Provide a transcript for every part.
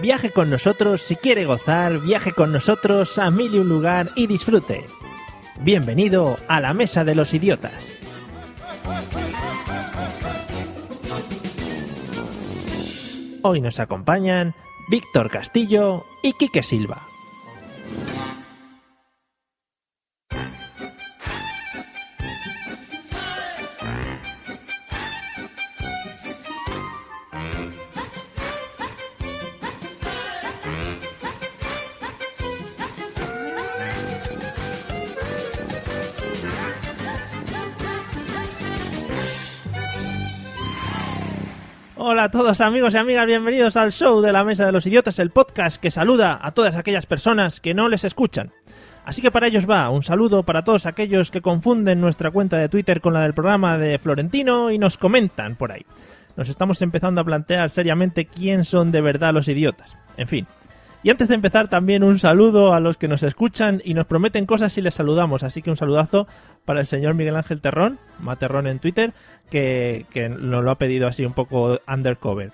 Viaje con nosotros si quiere gozar, viaje con nosotros a mil y un lugar y disfrute. Bienvenido a la Mesa de los Idiotas. Hoy nos acompañan Víctor Castillo y Quique Silva. Hola a todos amigos y amigas, bienvenidos al show de la Mesa de los Idiotas, el podcast que saluda a todas aquellas personas que no les escuchan. Así que para ellos va, un saludo para todos aquellos que confunden nuestra cuenta de Twitter con la del programa de Florentino y nos comentan por ahí. Nos estamos empezando a plantear seriamente quién son de verdad los idiotas. En fin. Y antes de empezar también un saludo a los que nos escuchan y nos prometen cosas si les saludamos. Así que un saludazo para el señor Miguel Ángel Terrón, Materrón en Twitter, que, que nos lo ha pedido así un poco undercover.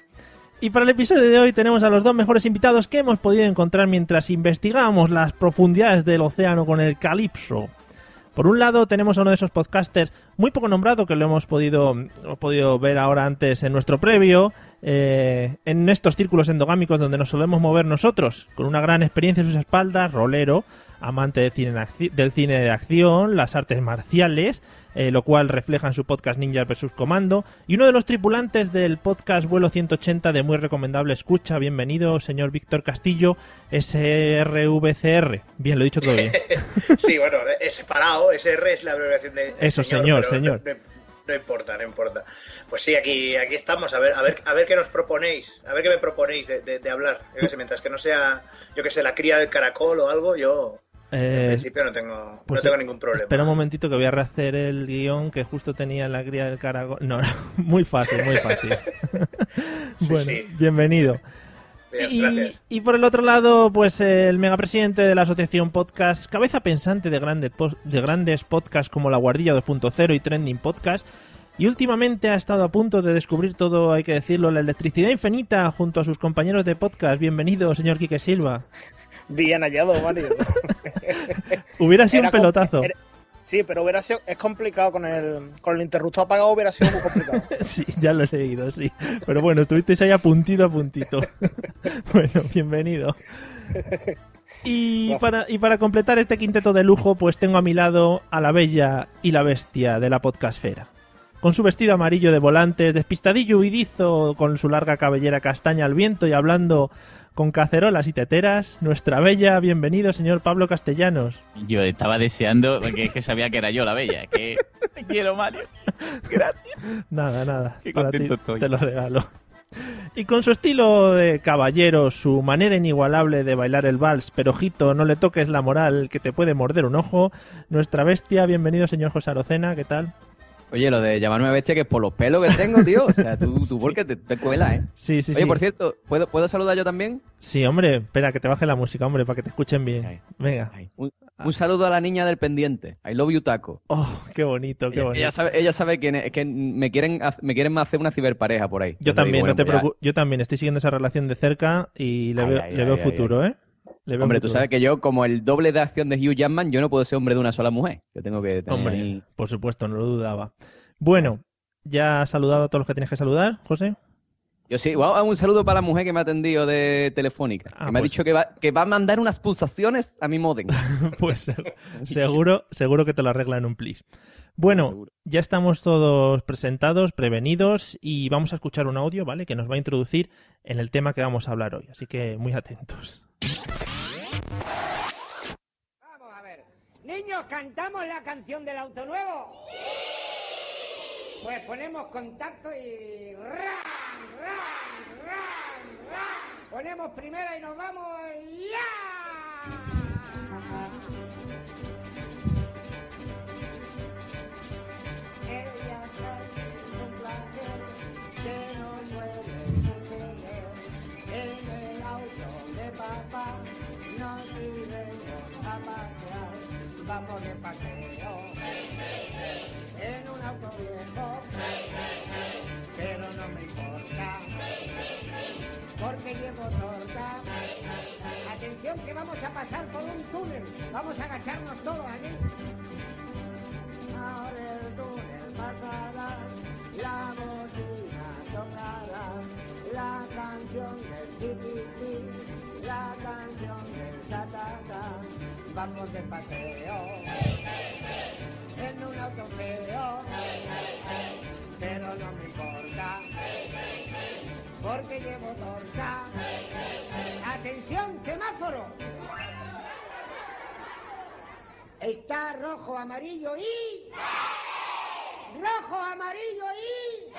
Y para el episodio de hoy tenemos a los dos mejores invitados que hemos podido encontrar mientras investigamos las profundidades del océano con el Calipso. Por un lado tenemos a uno de esos podcasters muy poco nombrado que lo hemos podido, hemos podido ver ahora antes en nuestro previo, eh, en estos círculos endogámicos donde nos solemos mover nosotros, con una gran experiencia en sus espaldas, rolero, amante cine, del cine de acción, las artes marciales, eh, lo cual refleja en su podcast Ninja vs. Comando, y uno de los tripulantes del podcast Vuelo 180 de muy recomendable escucha. Bienvenido, señor Víctor Castillo, SRVCR. Bien, lo he dicho todo bien. sí, bueno, es separado, SR es la abreviación de... Eso, señor, señor. No, no, importa, no importa. Pues sí, aquí, aquí estamos, a ver, a ver, a ver qué nos proponéis, a ver qué me proponéis de, de, de hablar. Yo sé, mientras que no sea, yo que sé, la cría del caracol o algo, yo eh, en principio no tengo, pues, no tengo ningún problema. Espera un momentito que voy a rehacer el guion que justo tenía en la cría del caracol. No, muy fácil, muy fácil. sí, bueno, sí. bienvenido. Bien, y, y, por el otro lado, pues el megapresidente de la asociación Podcast, cabeza pensante de, grande, de grandes podcasts como La Guardilla 2.0 y Trending Podcast, y últimamente ha estado a punto de descubrir todo, hay que decirlo, la electricidad infinita junto a sus compañeros de podcast. Bienvenido, señor Quique Silva. Bien hallado, Mario. hubiera sido era un pelotazo. Era, sí, pero hubiera sido, es complicado con el, con el interruptor apagado, hubiera sido muy complicado. sí, ya lo he leído, sí. Pero bueno, estuvisteis ahí a puntito a puntito. bueno, bienvenido. Y para, y para completar este quinteto de lujo, pues tengo a mi lado a la bella y la bestia de la podcastfera. Con su vestido amarillo de volantes, despistadillo huidizo, con su larga cabellera castaña al viento y hablando con cacerolas y teteras, nuestra bella, bienvenido, señor Pablo Castellanos. Yo estaba deseando, porque es que sabía que era yo la bella. Que te quiero, Mario. Gracias. Nada, nada. Qué Para ti estoy. te lo regalo. Y con su estilo de caballero, su manera inigualable de bailar el vals, pero ojito, no le toques la moral que te puede morder un ojo, nuestra bestia, bienvenido, señor José Arocena, ¿qué tal? Oye, lo de llamarme bestia que es por los pelos que tengo, tío. O sea, tú, tú porque te, te cuelas, ¿eh? Sí, sí, Oye, sí. por cierto, ¿puedo, ¿puedo saludar yo también? Sí, hombre, espera, que te baje la música, hombre, para que te escuchen bien. Venga. Un, un saludo a la niña del pendiente. I love you, Taco. Oh, qué bonito, qué bonito. ella sabe, ella sabe quién es, que me quieren, me quieren hacer una ciberpareja por ahí. Yo también, digo, no te preocupes. Yo también estoy siguiendo esa relación de cerca y le Ay, veo, ay, le ay, veo ay, futuro, ¿eh? Le Hombre, tú sabes que yo, como el doble de acción de Hugh Jackman, yo no puedo ser hombre de una sola mujer. Yo tengo que tener Hombre, por supuesto, no lo dudaba. Bueno, ¿ya has saludado a todos los que tienes que saludar, José? Yo sí, wow, un saludo para la mujer que me ha atendido de Telefónica. Ah, que me ha pues- dicho que va, que va a mandar unas pulsaciones a mi modem. pues se- seguro, seguro que te lo arregla en un plis. Bueno, Seguro. ya estamos todos presentados, prevenidos y vamos a escuchar un audio, ¿vale? Que nos va a introducir en el tema que vamos a hablar hoy. Así que muy atentos. Vamos a ver. Niños, ¿cantamos la canción del auto nuevo? Pues ponemos contacto y... Ponemos primera y nos vamos ya. Vamos de paseo en un auto viejo, pero no me importa porque llevo torta. Atención que vamos a pasar por un túnel. Vamos a agacharnos todos allí. Ahora el túnel pasará, la bocina tocará, la canción del ti, la canción del ta ta ta. Vamos de paseo en un auto feo, pero no me importa porque llevo torta. Atención, semáforo. Está rojo, amarillo y... Rojo, amarillo y...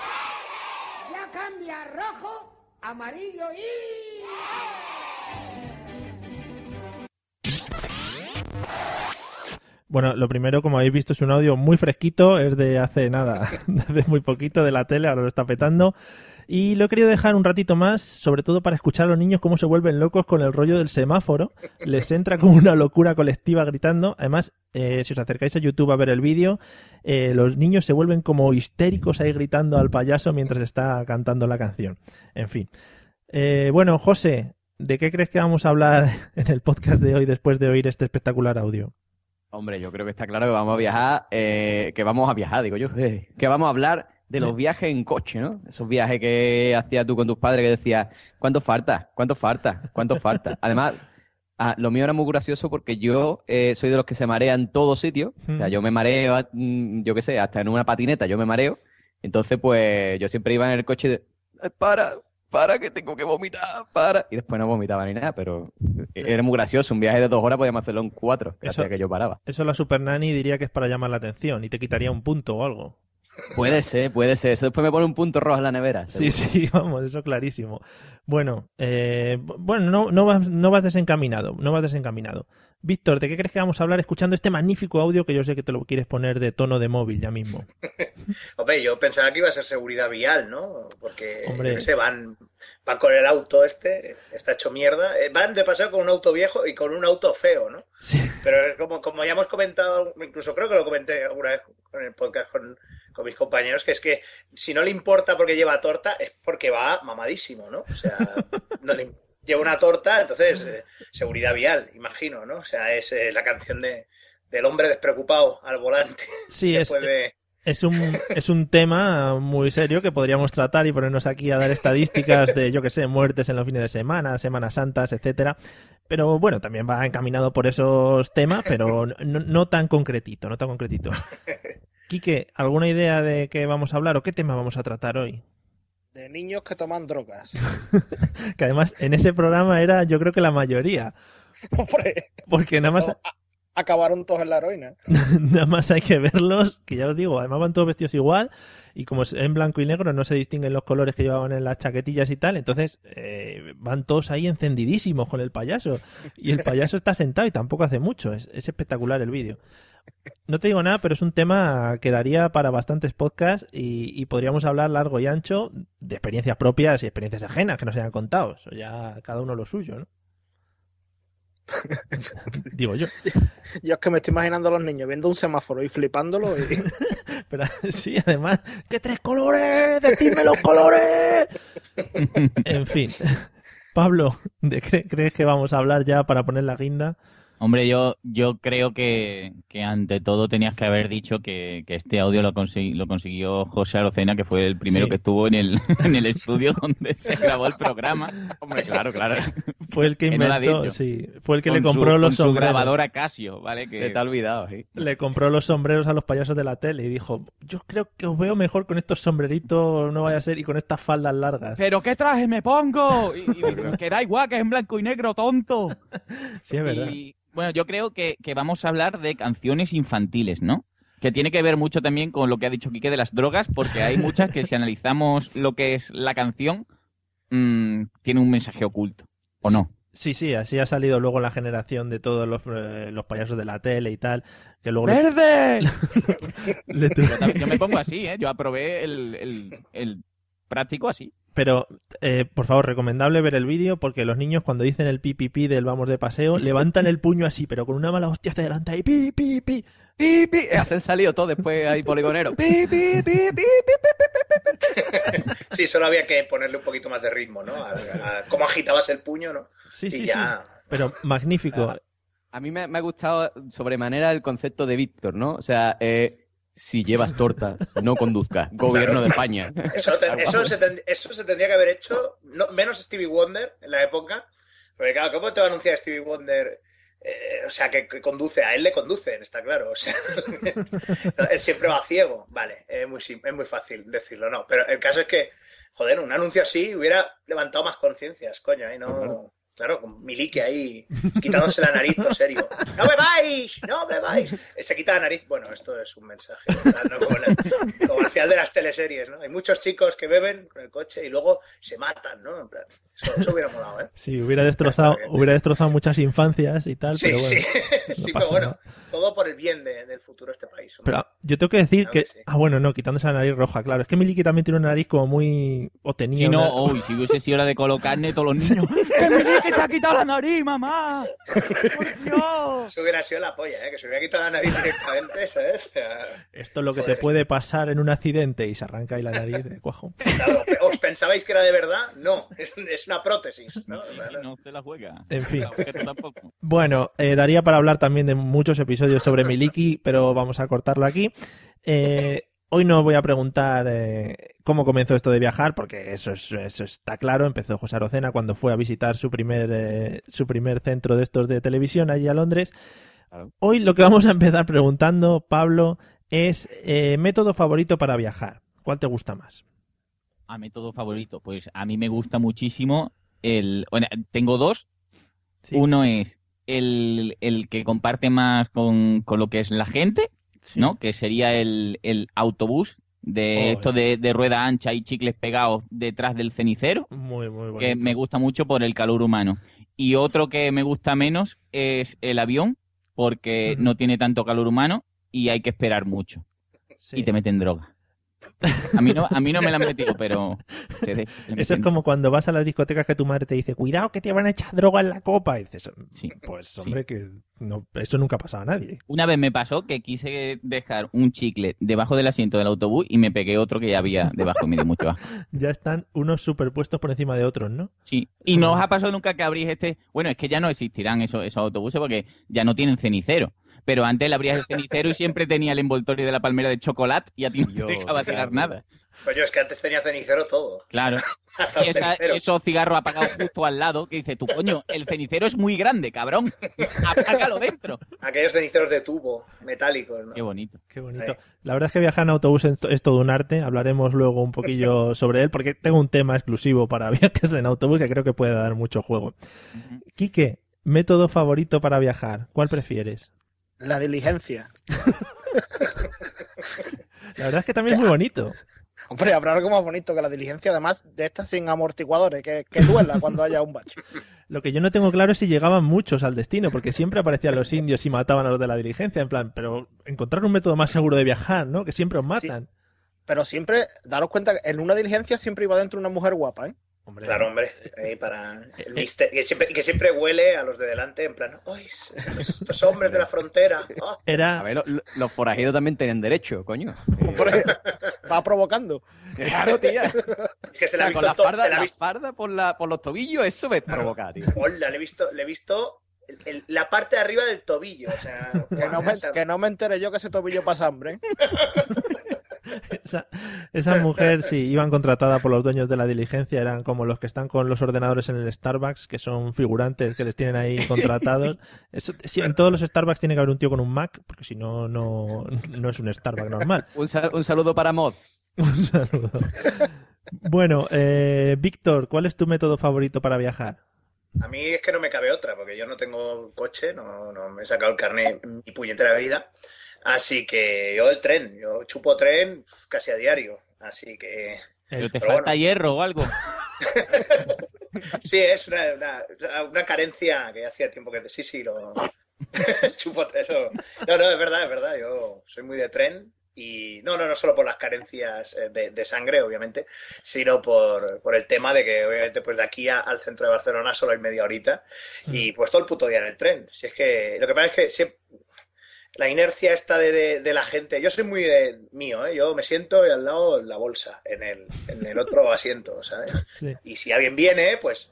Ya cambia rojo, amarillo y... Bueno, lo primero, como habéis visto, es un audio muy fresquito, es de hace nada, de muy poquito de la tele, ahora lo está petando. Y lo he querido dejar un ratito más, sobre todo para escuchar a los niños cómo se vuelven locos con el rollo del semáforo. Les entra como una locura colectiva gritando. Además, eh, si os acercáis a YouTube a ver el vídeo, eh, los niños se vuelven como histéricos ahí gritando al payaso mientras está cantando la canción. En fin. Eh, bueno, José, ¿de qué crees que vamos a hablar en el podcast de hoy después de oír este espectacular audio? Hombre, yo creo que está claro que vamos a viajar, eh, que vamos a viajar, digo yo, eh, que vamos a hablar de los viajes en coche, ¿no? Esos viajes que hacías tú con tus padres que decías, ¿cuánto falta? ¿Cuánto falta? ¿Cuánto falta? Además, ah, lo mío era muy gracioso porque yo eh, soy de los que se marean en todo sitio. O sea, yo me mareo, mm, yo qué sé, hasta en una patineta yo me mareo. Entonces, pues yo siempre iba en el coche de, "Eh, para, para, que tengo que vomitar, para. Y después no vomitaba ni nada, pero era muy gracioso. Un viaje de dos horas podíamos hacerlo en cuatro, hacía que yo paraba. Eso la Super Nanny diría que es para llamar la atención y te quitaría un punto o algo. Puede ser, puede ser. Eso después me pone un punto rojo en la nevera. Sí, seguro. sí, vamos, eso clarísimo. Bueno, eh, bu- bueno, no, no, vas, no vas desencaminado, no vas desencaminado. Víctor, ¿de qué crees que vamos a hablar escuchando este magnífico audio que yo sé que te lo quieres poner de tono de móvil ya mismo? Hombre, yo pensaba que iba a ser seguridad vial, ¿no? Porque, Hombre. sé, van, van con el auto este, está hecho mierda. Eh, Van de paseo con un auto viejo y con un auto feo, ¿no? Sí, Pero como, como ya hemos comentado, incluso creo que lo comenté alguna vez en el podcast con, con mis compañeros, que es que si no le importa porque lleva torta, es porque va mamadísimo, ¿no? O sea, no le- lleva una torta, entonces, eh, seguridad vial, imagino, ¿no? O sea, es eh, la canción de, del hombre despreocupado al volante. sí es, de... es, un, es un tema muy serio que podríamos tratar y ponernos aquí a dar estadísticas de, yo que sé, muertes en los fines de semana, Semanas Santas, etcétera. Pero bueno, también va encaminado por esos temas, pero no, no tan concretito, no tan concretito. Quique, ¿alguna idea de qué vamos a hablar o qué tema vamos a tratar hoy? De niños que toman drogas. Que además en ese programa era yo creo que la mayoría. Hombre, Porque nada más, eso a- acabaron todos en la heroína. nada más hay que verlos, que ya os digo, además van todos vestidos igual y como es en blanco y negro no se distinguen los colores que llevaban en las chaquetillas y tal, entonces eh, van todos ahí encendidísimos con el payaso y el payaso está sentado y tampoco hace mucho, es, es espectacular el vídeo. No te digo nada, pero es un tema que daría para bastantes podcasts y, y podríamos hablar largo y ancho de experiencias propias y experiencias ajenas que nos hayan contado. Eso ya cada uno lo suyo, ¿no? Digo yo. Yo es que me estoy imaginando a los niños viendo un semáforo y flipándolo y Pero sí, además, ¡que tres colores! ¡Decidme los colores! en fin. Pablo, ¿de qué crees que vamos a hablar ya para poner la guinda? Hombre, yo, yo creo que, que ante todo tenías que haber dicho que, que este audio lo, lo consiguió José Arocena, que fue el primero Sí. que estuvo en el, en el estudio donde se grabó el programa. Hombre, claro, claro. Fue el que no inventó, sí, fue el que Con le compró su, los con su sombreros. grabadora Casio, ¿vale? Que, Se te ha olvidado, sí. Le compró los sombreros a los payasos de la tele y dijo, yo creo que os veo mejor con estos sombreritos, no vaya a ser, y con estas faldas largas. ¿Pero qué traje me pongo? Y, y- que da igual, que es en blanco y negro, tonto. Sí, es verdad. Y bueno, yo creo que, que vamos a hablar de canciones infantiles, ¿no? Que tiene que ver mucho también con lo que ha dicho Quique de las drogas, porque hay muchas que si analizamos lo que es la canción, mm, tiene un mensaje oculto. ¿O no? Sí, sí, así ha salido luego la generación de todos los, eh, los payasos de la tele y tal. Que luego ¡Verde! le tu- Yo, también- yo me pongo así, ¿eh? Yo aprobé el, el, el práctico así. Pero, eh, por favor, recomendable ver el vídeo porque los niños cuando dicen el pi, pi, pi del vamos de paseo, levantan el puño así, pero con una mala hostia hacia adelante ahí, pi, pi, pi. ¡Pi, pi! Hacen salido todo después ahí poligonero. ¡Pi, pi, pi, pi, pi, pi! Sí, solo había que ponerle un poquito más de ritmo, ¿no? A, a cómo agitabas el puño, ¿no? Sí, y sí, ya. sí. Pero magnífico. Ah, A mí me, me ha gustado sobremanera el concepto de Víctor, ¿no? O sea, eh, si llevas torta, no conduzcas. Gobierno de España. Eso, te- eso, se ten- eso se tendría que haber hecho, no- menos Stevie Wonder en la época. Porque, claro, ¿cómo te va a anunciar Stevie Wonder? Eh, o sea, que, que conduce, a él le conducen, está claro. O sea, él siempre va ciego. Vale, es muy, es muy fácil decirlo, ¿no? Pero el caso es que, joder, un anuncio así hubiera levantado más conciencias, coño, y no. Claro, con Milike ahí quitándose la nariz, todo serio. ¡No bebáis! ¡No! Eh, Se quita la nariz. Bueno, esto es un mensaje. ¿no? Como, el- como de las teleseries, ¿no? Hay muchos chicos que beben con el coche y luego se matan, ¿no? En plan, eso, eso hubiera molado, ¿eh? Sí, hubiera destrozado, hubiera destrozado muchas infancias y tal, Sí, pero bueno. sí, no sí, pero bueno, nada. todo por el bien de- del futuro de este país. hombre. Pero ah, yo tengo que decir Claro que, que sí. ah, bueno, no, quitándose la nariz roja, claro. Es que Miliki también tiene una nariz como muy. O tenía. Si no, una- uy, si hubiese sido hora de colocarle todos los niños. ¡Que que te ha quitado la nariz, mamá! ¡Por Dios! Eso hubiera sido la polla, ¿eh? Que se hubiera quitado la nariz directamente, ¿sabes? O sea, Esto es lo que Joder. te puede pasar en un accidente y se arranca ahí la nariz de cuajo. claro, ¿Os pensabais que era de verdad? No, es, es una prótesis, ¿no? No se la juega. En fin. Tampoco. Bueno, eh, daría para hablar también de muchos episodios sobre Miliki, pero vamos a cortarlo aquí. Eh, hoy no voy a preguntar eh, cómo comenzó esto de viajar, porque eso, es- eso está claro. Empezó José Arocena cuando fue a visitar su primer, eh, su primer centro de estos de televisión allí a Londres. Claro. Hoy lo que vamos a empezar preguntando, Pablo, es eh, método favorito para viajar. ¿Cuál te gusta más? A método favorito, pues a mí me gusta muchísimo el... Bueno, tengo dos. Sí. Uno es el, el que comparte más con, con lo que es la gente, ¿no? Que sería el, el autobús de Oh, esto de, de rueda ancha y chicles pegados detrás del cenicero, Muy, muy que me gusta mucho por el calor humano. Y otro que me gusta menos es el avión, porque no tiene tanto calor humano y hay que esperar mucho. Sí. Y te meten droga. A mí no, a mí no me la han metido, pero... se de- te Eso es como cuando vas a las discotecas que tu madre te dice, cuidado que te van a echar droga en la copa. Y dices, Sí. pues Sí. hombre, que no, eso nunca ha pasado a nadie. Una vez me pasó que quise dejar un chicle debajo del asiento del autobús y me pegué otro que ya había debajo me dio mucho asco. Ya están unos superpuestos por encima de otros, ¿no? Sí. Y no os ha pasado nunca que abrís este... Bueno, es que ya no existirán esos, esos autobuses porque ya no tienen cenicero. Pero antes le abrías el cenicero y siempre tenía el envoltorio de la palmera de chocolate y a ti no te dejaba tirar claro. nada. Pues yo es que antes tenía cenicero todo. Claro. Y esa- esos cigarros apagados justo al lado que dice, tu coño, el cenicero es muy grande, cabrón. Apágalo dentro. Aquellos ceniceros de tubo, metálicos, ¿no? Qué bonito. Qué bonito. Ahí. La verdad es que viajar en autobús es todo un arte. Hablaremos luego un poquillo sobre él, porque tengo un tema exclusivo para viajes en autobús que creo que puede dar mucho juego. Quique, método favorito para viajar. ¿Cuál prefieres? La diligencia. La verdad es que también es muy bonito. Hombre, habrá algo más bonito que la diligencia, además de estas sin amortiguadores, que, que duela cuando haya un bache. Lo que yo no tengo claro es si llegaban muchos al destino, porque siempre aparecían los indios y mataban a los de la diligencia, en plan, pero encontrar un método más seguro de viajar, ¿no? Que siempre os matan. Pero siempre, daros cuenta que en una diligencia siempre iba dentro una mujer guapa, ¿eh? Hombre, Claro, hombre, ahí para el mister- que siempre, y que siempre huele a los de delante, en plan, ¡ay! Estos, estos hombres de la frontera! ah". A Era, ver, lo- lo- los forajidos también tienen derecho, coño. Hombre, va provocando. Claro, tía. Es que se sea, con la farda, se la ha la visto- farda por, la, por los tobillos, eso me provoca, tío. Hola, le he visto, le he visto el- el- la parte de arriba del tobillo, o sea, Que no, me, que no me entere yo que ese tobillo pasa hambre. esa, esa mujer, sí, iban contratada por los dueños de la diligencia, eran como los que están con los ordenadores en el Starbucks, que son figurantes que les tienen ahí contratados. Eso- sí, en todos los Starbucks tiene que haber un tío con un Mac, porque si no, no, no es un Starbucks normal. Un, sal- un saludo para Mod. Un saludo. Bueno, eh, Víctor, ¿cuál es tu método favorito para viajar? A mí es que no me cabe otra, porque yo no tengo coche, no, no me he sacado el carnet en mi puñetera vida. Así que yo el tren, yo chupo tren casi a diario. Así que Pero te Pero falta bueno. hierro o algo. Sí, es una, una, una carencia que hacía tiempo que... Sí, sí, lo... Chupo eso. No, no, es verdad, es verdad. Yo soy muy de tren y no, no, no solo por las carencias eh, de, de sangre, obviamente, sino por, por, el tema de que, obviamente, pues de aquí a, al centro de Barcelona solo hay media horita y pues todo el puto día en el tren. Si es que lo que pasa es que siempre, la inercia esta de, de, de, la gente. Yo soy muy de mío, ¿eh? yo me siento al lado la bolsa, en el, en el otro asiento, ¿sabes? Sí. Y si alguien viene, pues,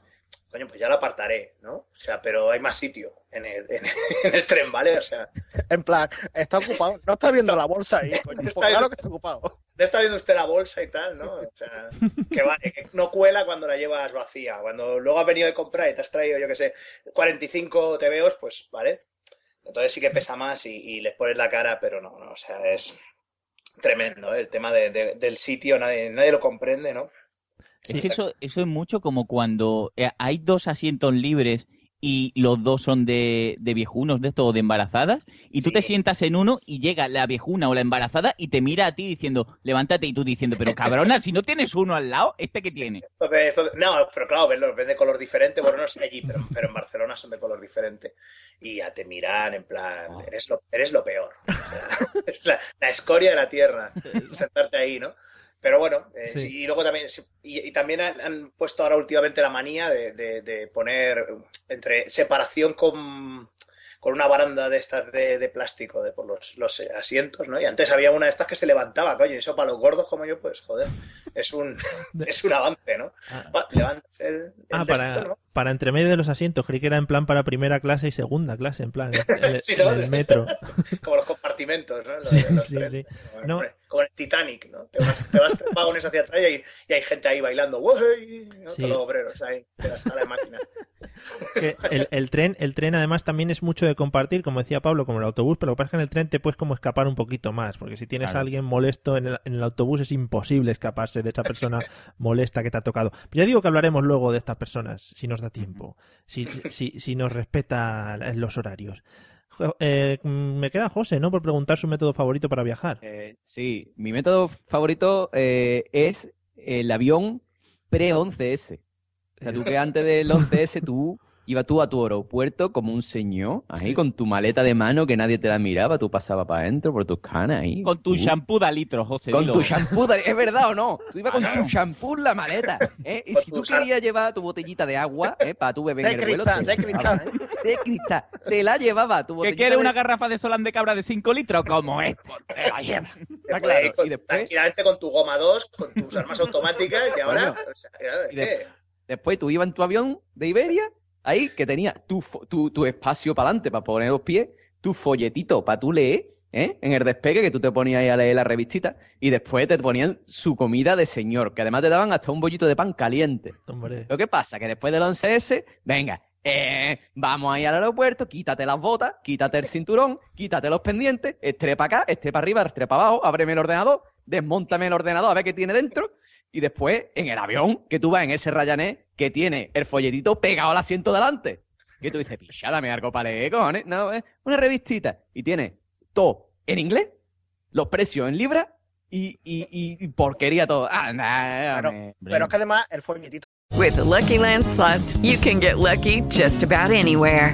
coño, pues ya lo apartaré, ¿no? O sea, pero hay más sitio en el, en, en el tren, ¿vale? O sea. En plan, está ocupado, no está viendo la bolsa ahí, coño. Está, claro que está ocupado. No está viendo usted la bolsa y tal, ¿no? O sea, que, va, que no cuela cuando la llevas vacía. Cuando luego has venido de comprar y te has traído, yo qué sé, 45 TVOs, pues, ¿vale? Entonces sí que pesa más y, y, les pones la cara, pero no, no, o sea, es tremendo ¿eh? el tema de, de, del sitio, nadie, nadie lo comprende, ¿no? Es que eso, eso es mucho como cuando eh, hay dos asientos libres y los dos son de, de viejunos, de esto, de embarazadas, y tú sí. te sientas en uno y llega la viejuna o la embarazada y te mira a ti diciendo, levántate, y tú diciendo, pero cabrona, si no tienes uno al lado, ¿este qué tiene? Entonces, no, pero claro, ven, ven de color diferente, bueno, no sé allí, pero, pero, en Barcelona son de color diferente. Y ya te miran en plan, oh. eres, lo, eres lo peor. la escoria de la tierra, sentarte ahí, ¿no? Pero bueno, eh, sí. y luego también, y, y, también han, han, puesto ahora últimamente la manía de, de, de, poner entre separación con, con una baranda de estas de, de plástico de por los, los, asientos, ¿no? Y antes había una de estas que se levantaba, coño, y eso para los gordos como yo, pues joder, es un, es un avance, ¿no? Ah, Levantas el, el ah para, esto, ¿no? Para entre medio de los asientos, creí que era en plan para primera clase y segunda clase, en plan, en, sí, ¿no? en el metro. como los compartimentos, ¿no? Los, sí, los sí, sí. Como, no. como el Titanic, ¿no? Te vas, te vas tres vagones hacia atrás y, y, hay gente ahí bailando. ¿no? Sí. Todos los obreros ahí, de la sala de máquina. el, el, tren, el tren además también es mucho de compartir, como decía Pablo, como el autobús, pero lo que pasa es que en el tren te puedes como escapar un poquito más, porque si tienes claro. a alguien molesto en el, en el, autobús es imposible escaparse de esa persona molesta que te ha tocado. Pero ya digo que hablaremos luego de estas personas, si nos da tiempo, si, si, si nos respeta los horarios. Eh, me queda José, ¿no? Por preguntar su método favorito para viajar. Eh, sí, mi método favorito eh, es el avión pre-11S. O sea, tú que antes del 11S tú ibas tú a tu aeropuerto como un señor, ahí sí. con tu maleta de mano que nadie te la miraba, tú pasabas para adentro por tus canas ahí. Con tu shampoo de litro, José. Con dilo. tu shampoo, de... ¿es verdad o no? Tú ibas con tu shampoo en la maleta, ¿eh? Y si tú querías llevar tu botellita de agua, ¿eh? Para tu bebé de en el cristal, vuelo. De cristal, De cristal. Te la llevaba tu botellita ¿Que quieres de... una garrafa de Solán de cabra de 5 litros? Como es, te la lleva. Está claro. Y después... Tranquilamente con tu goma 2, con tus armas automáticas y ahora... Bueno, o sea, y de... Después tú ibas en tu avión de Iberia ahí que tenía tu, tu, tu espacio para adelante para poner los pies, tu folletito para tú leer, ¿eh? En el despegue que tú te ponías ahí a leer la revistita y después te ponían su comida de señor, que además te daban hasta un bollito de pan caliente. Hombre. Lo que pasa que después del 11S, venga, eh, vamos ahí al aeropuerto, quítate las botas, quítate el cinturón, quítate los pendientes, estrepa acá, estrepa arriba, estrepa abajo, ábreme el ordenador, desmontame el ordenador a ver qué tiene dentro y después en el avión que tú vas en ese Ryanair que tiene el folletito pegado al asiento delante. Que tú dices, picha, dame algo para leer, cojones. No, es una revistita. Y tiene todo en inglés, los precios en libras y, y, y porquería todo. Ah, nah, pero, pero es que además el folletito. With the Lucky Land slots, you can get lucky just about anywhere.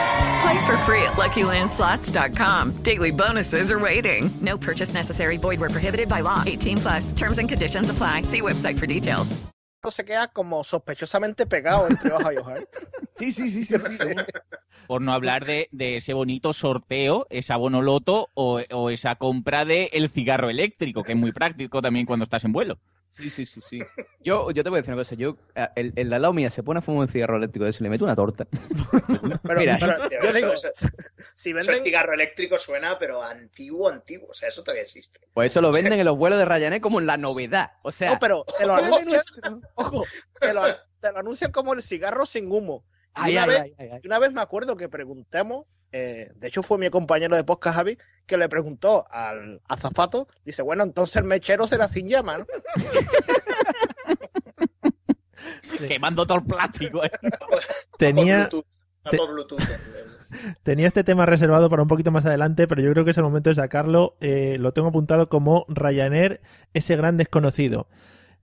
Play for free at LuckyLandSlots.com. Daily bonuses are waiting. No purchase necessary. Void where prohibited by law. 18 plus. Terms and conditions apply. See website for details. Se queda como sospechosamente pegado entre hoja y hoja. ¿eh? Sí, sí, sí, sí. sí, sí. Por no hablar de, de, ese bonito sorteo, esa bonoloto o, o esa compra de el cigarro eléctrico, que es muy práctico también cuando estás en vuelo. Sí, sí, sí, sí. Yo, yo te voy a decir una cosa. Yo, eh, el, el al lado mía se pone a fumar un cigarro eléctrico de ese, le meto una torta. Pero, Mira, pero Tío, yo eso- digo, eso- si eso venden, el cigarro eléctrico suena, pero antiguo, antiguo. O sea, eso todavía existe. Pues eso lo venden en los vuelos de Ryanair como la novedad. O sea, no, pero te lo ¿qué es anuncian, ojo, te lo, te lo anuncian como el cigarro sin humo. Y Ay, una, ay, vez, ay, ay, ay. y una vez me acuerdo que preguntamos, eh, de hecho fue mi compañero de podcast Javi, que le preguntó al azafato, dice, bueno, entonces el mechero será sin llama, ¿no? Quemando todo el plástico. ¿eh? Tenía, te- el- tenía este tema reservado para un poquito más adelante, pero yo creo que es el momento de sacarlo. Eh, lo tengo apuntado como Ryanair, ese gran desconocido.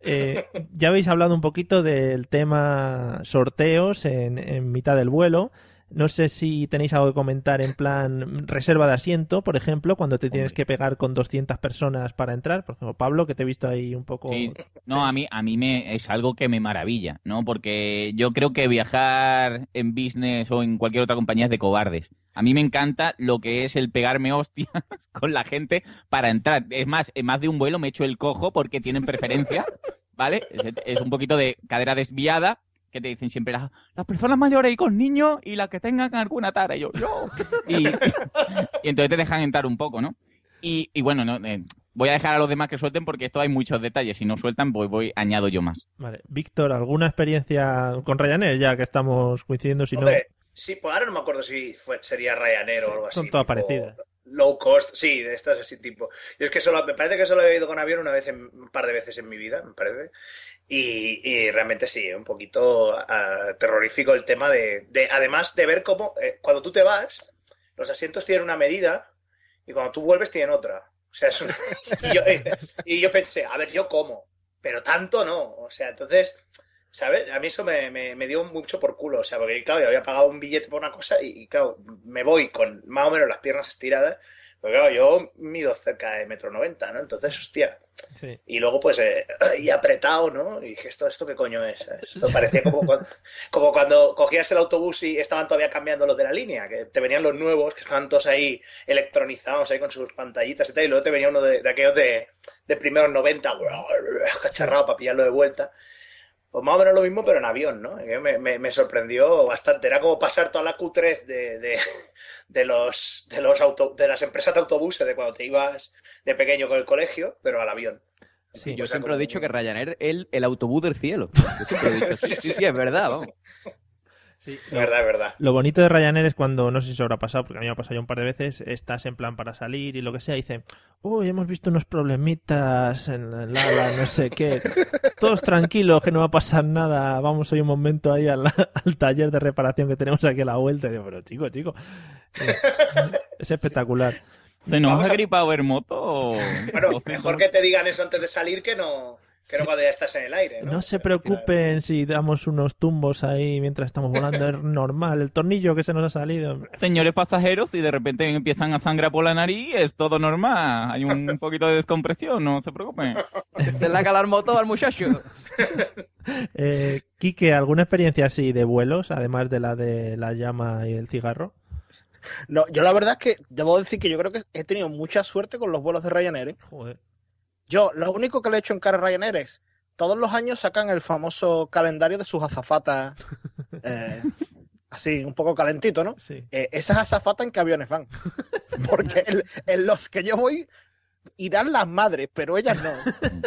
Eh, ya habéis hablado un poquito del tema sorteos en, en mitad del vuelo. No sé si tenéis algo que comentar en plan reserva de asiento, por ejemplo, cuando te tienes que pegar con 200 personas para entrar. Por ejemplo, Pablo, que te he visto ahí un poco... Sí. No, a mí, a mí me, es algo que me maravilla, ¿no? Porque yo creo que viajar en business o en cualquier otra compañía es de cobardes. A mí me encanta lo que es el pegarme hostias con la gente para entrar. Es más, en más de un vuelo me echo el cojo porque tienen preferencia, ¿vale? Es, es un poquito de cadera desviada que te dicen siempre las, las personas mayores y con niños y las que tengan alguna tara. Y yo, yo. Y, y entonces te dejan entrar un poco, ¿no? Y, y bueno, no, eh, voy a dejar a los demás que suelten porque esto hay muchos detalles. Si no sueltan, pues voy, añado yo más. Vale. Víctor, ¿alguna experiencia con Ryanair? Ya que estamos coincidiendo, si no... Sí, pues ahora no me acuerdo si fue, sería Ryanair o algo así. son todas tipo parecidas. Low cost, sí, de estas así tipo. Yo es que solo, me parece que solo he ido con avión una vez, en, un par de veces en mi vida, me parece. Y, y realmente sí, un poquito ah, terrorífico el tema de, de- además de ver cómo, eh, cuando tú te vas, los asientos tienen una medida y cuando tú vuelves tienen otra. O sea, es una- y, yo, yo pensé, a ver, yo como, pero tanto no. O sea, entonces, ¿sabes? A mí eso me, me- me dio mucho por culo. O sea, porque claro, yo había pagado un billete por una cosa y, y, claro, me voy con más o menos las piernas estiradas. Pero claro, yo mido cerca de metro noventa, ¿no? Entonces, hostia. Sí. Y luego, pues, eh, y apretado, ¿no? Y dije, ¿esto, esto qué coño es? Esto parecía como cuando, como cuando cogías el autobús y estaban todavía cambiando los de la línea, que te venían los nuevos, que estaban todos ahí electronizados, ahí con sus pantallitas y tal, y luego te venía uno de, de aquellos de, de primeros 90, cacharrado para pillarlo de vuelta. Pues más o menos lo mismo, pero en avión, ¿no? Que Me, me- me sorprendió bastante. Era como pasar toda la Q3 de, de, de los, de, los auto, de las empresas de autobuses de cuando te ibas de pequeño con el colegio, pero al avión. Sí, yo siempre he dicho que Ryanair es el, el autobús del cielo. Yo siempre he dicho, sí, sí, sí, es verdad, vamos. Es verdad, es verdad. Lo bonito de Ryanair es cuando, no sé si os habrá pasado, porque a mí me ha pasado ya un par de veces, estás en plan para salir y lo que sea, y dicen, uy, hemos visto unos problemitas en ala, no sé qué. Todos tranquilos, que no va a pasar nada. Vamos hoy un momento ahí al, al taller de reparación que tenemos aquí a la vuelta. Y digo, pero chico, chico. Es espectacular. ¿Se nos Vamos ha a- gripado el moto? o- Bueno, se- mejor que te digan eso antes de salir que no, cuando ya estás en el aire, ¿no? No se preocupen si damos unos tumbos ahí mientras estamos volando, es normal. El tornillo que se nos ha salido. Señores pasajeros, si de repente empiezan a sangrar por la nariz, es todo normal. Hay un poquito de descompresión, no se preocupen. Se le ha calado el motor al muchacho. Eh, Quique, ¿alguna experiencia así de vuelos, además de la de la llama y el cigarro? No, yo la verdad es que debo decir que yo creo que he tenido mucha suerte con los vuelos de Ryanair. ¿eh? Joder. Yo, lo único que le he hecho en cara a Ryanair es, todos los años sacan el famoso calendario de sus azafatas, eh, así, un poco calentito, ¿no? Sí. Eh, esas azafatas en qué aviones van. Porque en, en los que yo voy irán las madres, pero ellas no.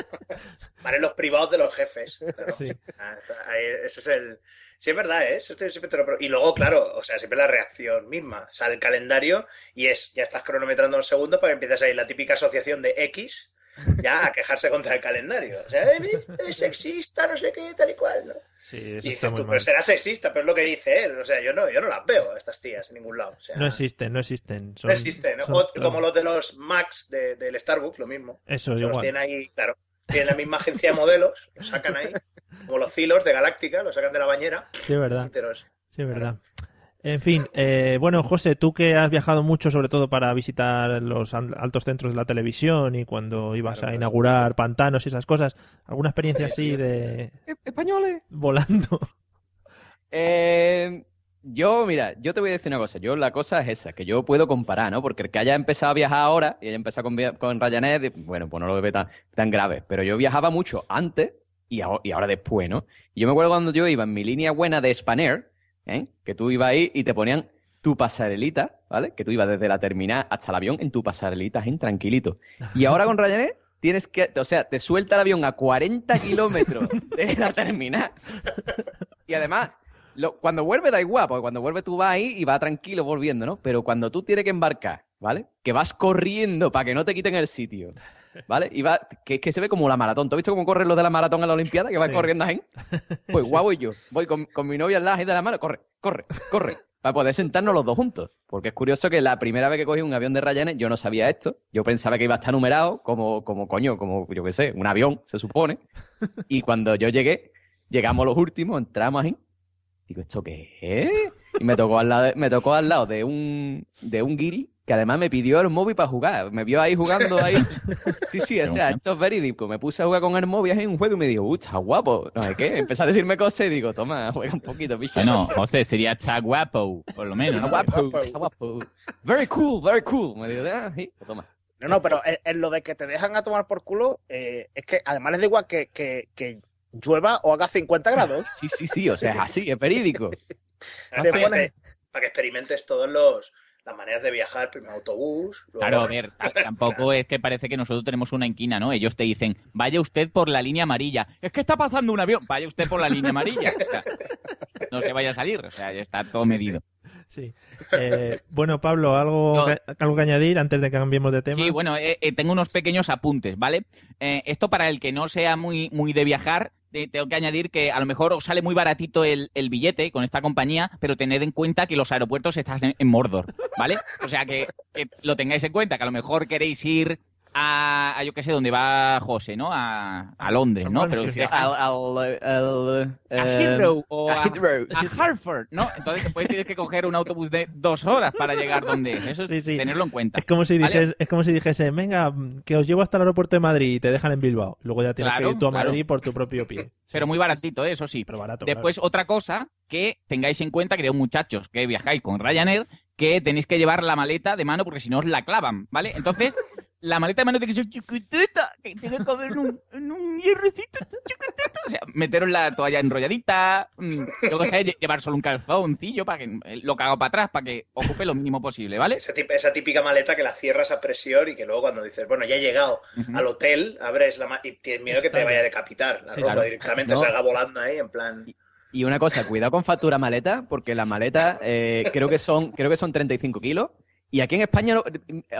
Vale, los privados de los jefes. claro. Sí. Ah, ahí, ese es el. Sí, es verdad, ¿eh? Eso te- siempre te lo pro- Y luego, claro, o sea, siempre la reacción misma. Sale el calendario y es, ya estás cronometrando los segundos para que empieces ahí la típica asociación de X, ya a quejarse contra el calendario. O sea, "Eh, ¿viste? es sexista, no sé qué, tal y cual, ¿no? Sí, Y eso dices está tú, pero será sexista, pero es lo que dice él. O sea, yo no, yo no las veo a estas tías en ningún lado. O sea, No existen, no existen. Son- no existen. ¿no? son O- como los de los Macs de- del Starbucks, lo mismo. Eso, los igual. tienen ahí, claro. Tienen la misma agencia de modelos, los sacan ahí, como los hilos de Galáctica, los sacan de la bañera. Sí, es verdad. y te los- Sí, es verdad. En fin, eh, bueno, José, tú que has viajado mucho, sobre todo para visitar los al- altos centros de la televisión y cuando ibas Claro, a inaugurar pantanos y esas cosas, ¿alguna experiencia así de Españoles. volando? Eh, Yo, mira, yo te voy a decir una cosa. Yo, la cosa es esa, que yo puedo comparar, ¿no? Porque el que haya empezado a viajar ahora y haya empezado con, con Ryanair, bueno, pues no lo ve tan, tan grave. Pero yo viajaba mucho antes y ahora después, ¿no? Y yo me acuerdo cuando yo iba en mi línea buena de Spanair, ¿eh? Que tú ibas ahí y te ponían tu pasarelita, ¿vale? Que tú ibas desde la terminal hasta el avión en tu pasarelita, ¿eh? Tranquilito. Y ahora con Ryanair tienes que, o sea, te suelta el avión a 40 kilómetros de la terminal. Y además, lo- cuando vuelve da igual, porque cuando vuelve tú vas ahí y vas tranquilo volviendo, ¿no? Pero cuando tú tienes que embarcar, ¿vale? Que vas corriendo para que no te quiten el sitio, ¿vale? Y va, que es que se ve como la maratón. ¿Tú has visto cómo corren los de la maratón a la Olimpiada? Que van Sí. corriendo ahí. Pues guau voy yo. Voy con, con mi novia al lado ahí de la mano. Corre, corre, corre. Para poder sentarnos los dos juntos. Porque es curioso que la primera vez que cogí un avión de Ryanair, yo no sabía esto. Yo pensaba que iba a estar numerado como, como coño, como yo qué sé, un avión, se supone. Y cuando yo llegué, llegamos los últimos, entramos ahí. Digo, ¿esto qué es? Y me tocó al lado de, me tocó al lado de un, de un guiri que además me pidió el móvil para jugar. Me vio ahí jugando ahí. Sí, sí, o sea, esto es verídico. Me puse a jugar con el móvil en un juego y me dijo, ¡uh, está guapo! No sé qué. Empezó a decirme cosas y digo, toma, juega un poquito, bicho. Bueno, José, sería está guapo, por lo menos. Está guapo, está guapo. Very cool, very cool. Me dijo, ah, sí, pues toma. No, no, pero en, en lo de que te dejan a tomar por culo, eh, es que además les da igual que, que, que llueva o haga 50 grados. Sí, sí, sí, o sea, es así, es verídico. Para que experimentes todos los las maneras de viajar, primero autobús, luego Claro, a ver, ta- tampoco es que parece que nosotros tenemos una inquina, ¿no? Ellos te dicen, vaya usted por la línea amarilla. Es que está pasando un avión, vaya usted por la línea amarilla. O sea, no se vaya a salir, o sea, ya está todo medido. Sí. Eh, bueno, Pablo, ¿algo, No. ¿algo que añadir antes de que cambiemos de tema? Sí, bueno, eh, eh, tengo unos pequeños apuntes, ¿vale? Eh, esto para el que no sea muy, muy de viajar, tengo que añadir que a lo mejor os sale muy baratito el, el billete con esta compañía, pero tened en cuenta que los aeropuertos están en, en Mordor, ¿vale? O sea, que, que lo tengáis en cuenta, que a lo mejor queréis ir a, a yo qué sé, donde va José, ¿no? A, a Londres, ¿no? Pero Sí, sí, si- sí. Al, al, al, a eh, Heathrow o a a, Hartford, ¿no? Entonces después tienes que coger un autobús de dos horas para llegar donde es. Eso es Sí, sí. tenerlo en cuenta. Es como si ¿vale? dijes, es como si dijese, venga, que os llevo hasta el aeropuerto de Madrid y te dejan en Bilbao. Luego ya tienes Claro, que ir tú a claro. Madrid por tu propio pie. Pero muy baratito, ¿eh? eso sí. Pero barato. Después, otra cosa que tengáis en cuenta, creo, muchachos, que viajáis con Ryanair, que tenéis que llevar la maleta de mano porque si no os la clavan, ¿vale? Entonces, la maleta de mano tiene que ser chiquitita, que tiene que caber en un, en un hierrecito chiquitito. O sea, meteros la toalla enrolladita, mm, yo qué sé, lle- llevar solo un calzoncillo para que eh, lo cago para atrás, para que ocupe lo mínimo posible, ¿vale? esa, tip- esa típica maleta que la cierras a presión y que luego cuando dices, bueno, ya he llegado al hotel, abres la ma- y tienes miedo que te vaya a decapitar la Sí, ropa claro. directamente, No. salga volando ahí en plan... Y una cosa, cuidado con factura maleta, porque la maleta eh, creo que son creo que son 35 kilos. Y aquí en España, no-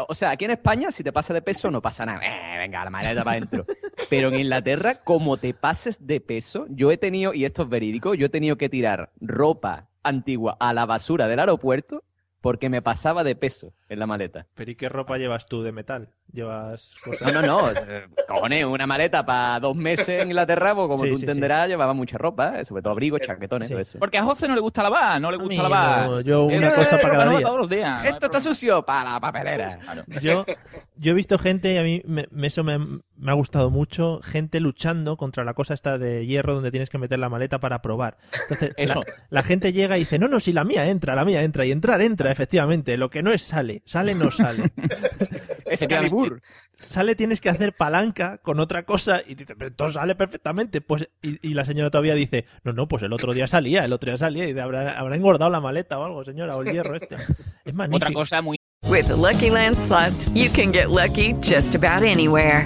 o sea, aquí en España, si te pasas de peso, no pasa nada. Eh, venga, la maleta para adentro. Pero en Inglaterra, como te pases de peso, yo he tenido, y esto es verídico, yo he tenido que tirar ropa antigua a la basura del aeropuerto porque me pasaba de peso en la maleta. Pero ¿y qué ropa llevas tú de metal? ¿Llevas cosas? No, no, no. Cojones, una maleta para dos meses en Inglaterra, pues como Sí, tú sí, entenderás, llevaba mucha ropa, eh, sobre todo abrigos, chaquetones, Sí. todo eso. Porque a José no le gusta lavar, no le gusta mí lavar. yo Eh, una cosa para cada día. todos los días. no Esto está sucio para la papelera. Claro. Yo, yo he visto gente, y a mí me- eso me, me ha gustado mucho, gente luchando contra la cosa esta de hierro donde tienes que meter la maleta para probar. Entonces, la, Eso. la gente llega y dice, no, no, si la mía entra, la mía entra, y entrar entra, efectivamente. Lo que no es sale, sale no sale. Es Calibur. Sale tienes que hacer palanca con otra cosa y dice, pero todo sale perfectamente. Pues, y, y la señora todavía dice, no, no, pues el otro día salía, el otro día salía, y habrá engordado la maleta o algo, señora, o el hierro este. Es magnífico. Otra cosa muy With the Lucky Land slots, you can get lucky just about anywhere.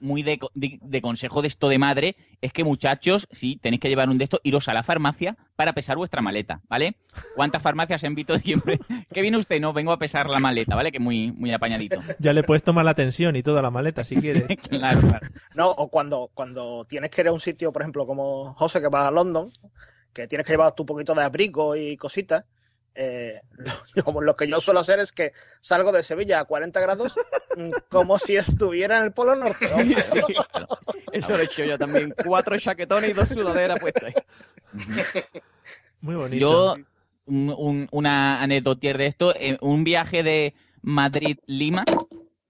Muy de, de- de consejo de esto de madre es que muchachos, si tenéis que llevar un de estos, iros a la farmacia para pesar vuestra maleta, ¿vale? ¿Cuántas farmacias han visto siempre? ¿Qué viene usted? No, vengo a pesar la maleta, ¿vale? Que muy, muy apañadito. Ya le puedes tomar la tensión y toda la maleta si quieres. Claro, claro. No, o cuando, cuando tienes que ir a un sitio, por ejemplo, como José, que va a London, que tienes que llevar tu poquito de abrigo y cositas, eh, lo, lo que yo suelo hacer es que salgo de Sevilla a 40 grados mm, como si estuviera en el Polo Norte. Sí, sí, claro. Eso lo he hecho yo también. Cuatro chaquetones y dos sudaderas puestas ahí. Muy bonito. Yo, un- un- una anécdota de esto, en un viaje de Madrid-Lima,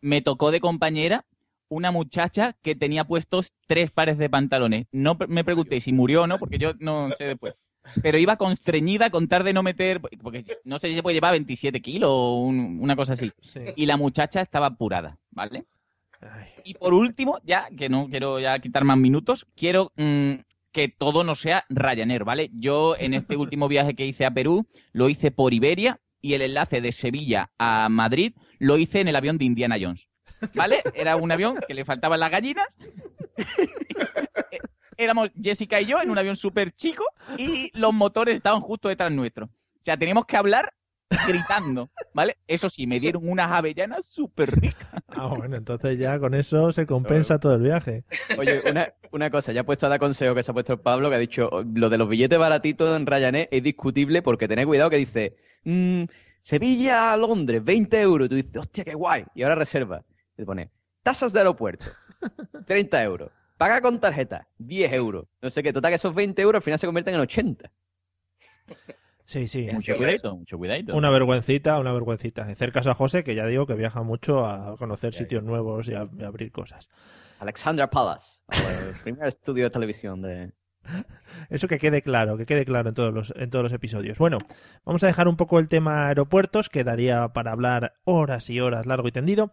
me tocó de compañera una muchacha que tenía puestos tres pares de pantalones. No me pregunté si murió o no, porque yo no sé después. Pero iba constreñida a contar de no meter, porque no sé si se puede llevar 27 kilos o un- una cosa así. Sí. Y la muchacha estaba apurada, ¿vale? Ay. Y por último, ya que no quiero ya quitar más minutos, quiero mm, que todo no sea Ryanair, ¿vale? Yo en este último viaje que hice a Perú lo hice por Iberia y el enlace de Sevilla a Madrid lo hice en el avión de Indiana Jones, ¿vale? Era un avión que le faltaban las gallinas. Éramos Jessica y yo en un avión súper chico y los motores estaban justo detrás nuestro. O sea, teníamos que hablar gritando, ¿vale? Eso sí, me dieron unas avellanas súper ricas. Ah, bueno, entonces ya con eso se compensa todo el viaje. Oye, una, una cosa, ya he puesto a dar consejo que se ha puesto el Pablo, que ha dicho, lo de los billetes baratitos en Ryanair es discutible porque tened cuidado que dice, mm, Sevilla a Londres, 20 euros. Y tú dices, hostia, qué guay. Y ahora reserva. Y te pone, tasas de aeropuerto, 30 euros. Paga con tarjeta, 10 euros. No sé qué, total que esos 20 euros al final se convierten en 80. Sí, sí. Mucho cuidadito, mucho cuidadito. Una vergüencita, una vergüencita. Hacer caso a José, que ya digo que viaja mucho a conocer sitios nuevos y a, abrir cosas. Alexandra Palace, el primer estudio de televisión de... Eso que quede claro, que quede claro en todos los, en todos los episodios. Bueno, vamos a dejar un poco el tema aeropuertos, que daría para hablar horas y horas largo y tendido.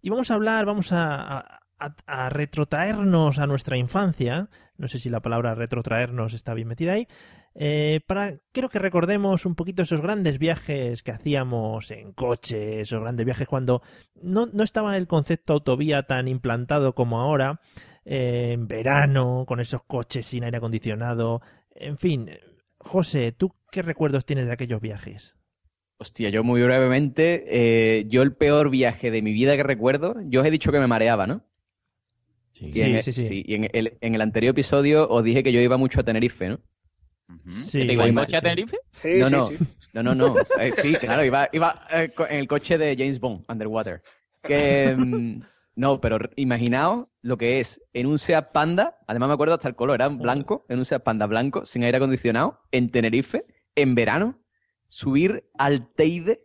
Y vamos a hablar, vamos a, a, a- retrotraernos a nuestra infancia. No sé si la palabra retrotraernos está bien metida ahí. eh, para, quiero que recordemos un poquito esos grandes viajes que hacíamos en coche, esos grandes viajes cuando no, no estaba el concepto autovía tan implantado como ahora eh, en verano, con esos coches sin aire acondicionado. En fin, José, ¿tú qué recuerdos tienes de aquellos viajes? Hostia, yo muy brevemente, eh, yo el peor viaje de mi vida que recuerdo, yo os he dicho que me mareaba, ¿no? Sí, Y en el- sí, sí. y en el, en el anterior episodio os dije que yo iba mucho a Tenerife, ¿no? Sí, ¿Que te iba en sí, coche a. Tenerife? Sí, no, sí, no, sí. no, no, no. Eh, sí, claro, iba, iba eh, en el coche de James Bond, Underwater. Que, mm, no, pero imaginaos lo que es en un Seat Panda, además me acuerdo hasta el color, era blanco, en un Seat Panda blanco, sin aire acondicionado, en Tenerife, en verano, subir al Teide.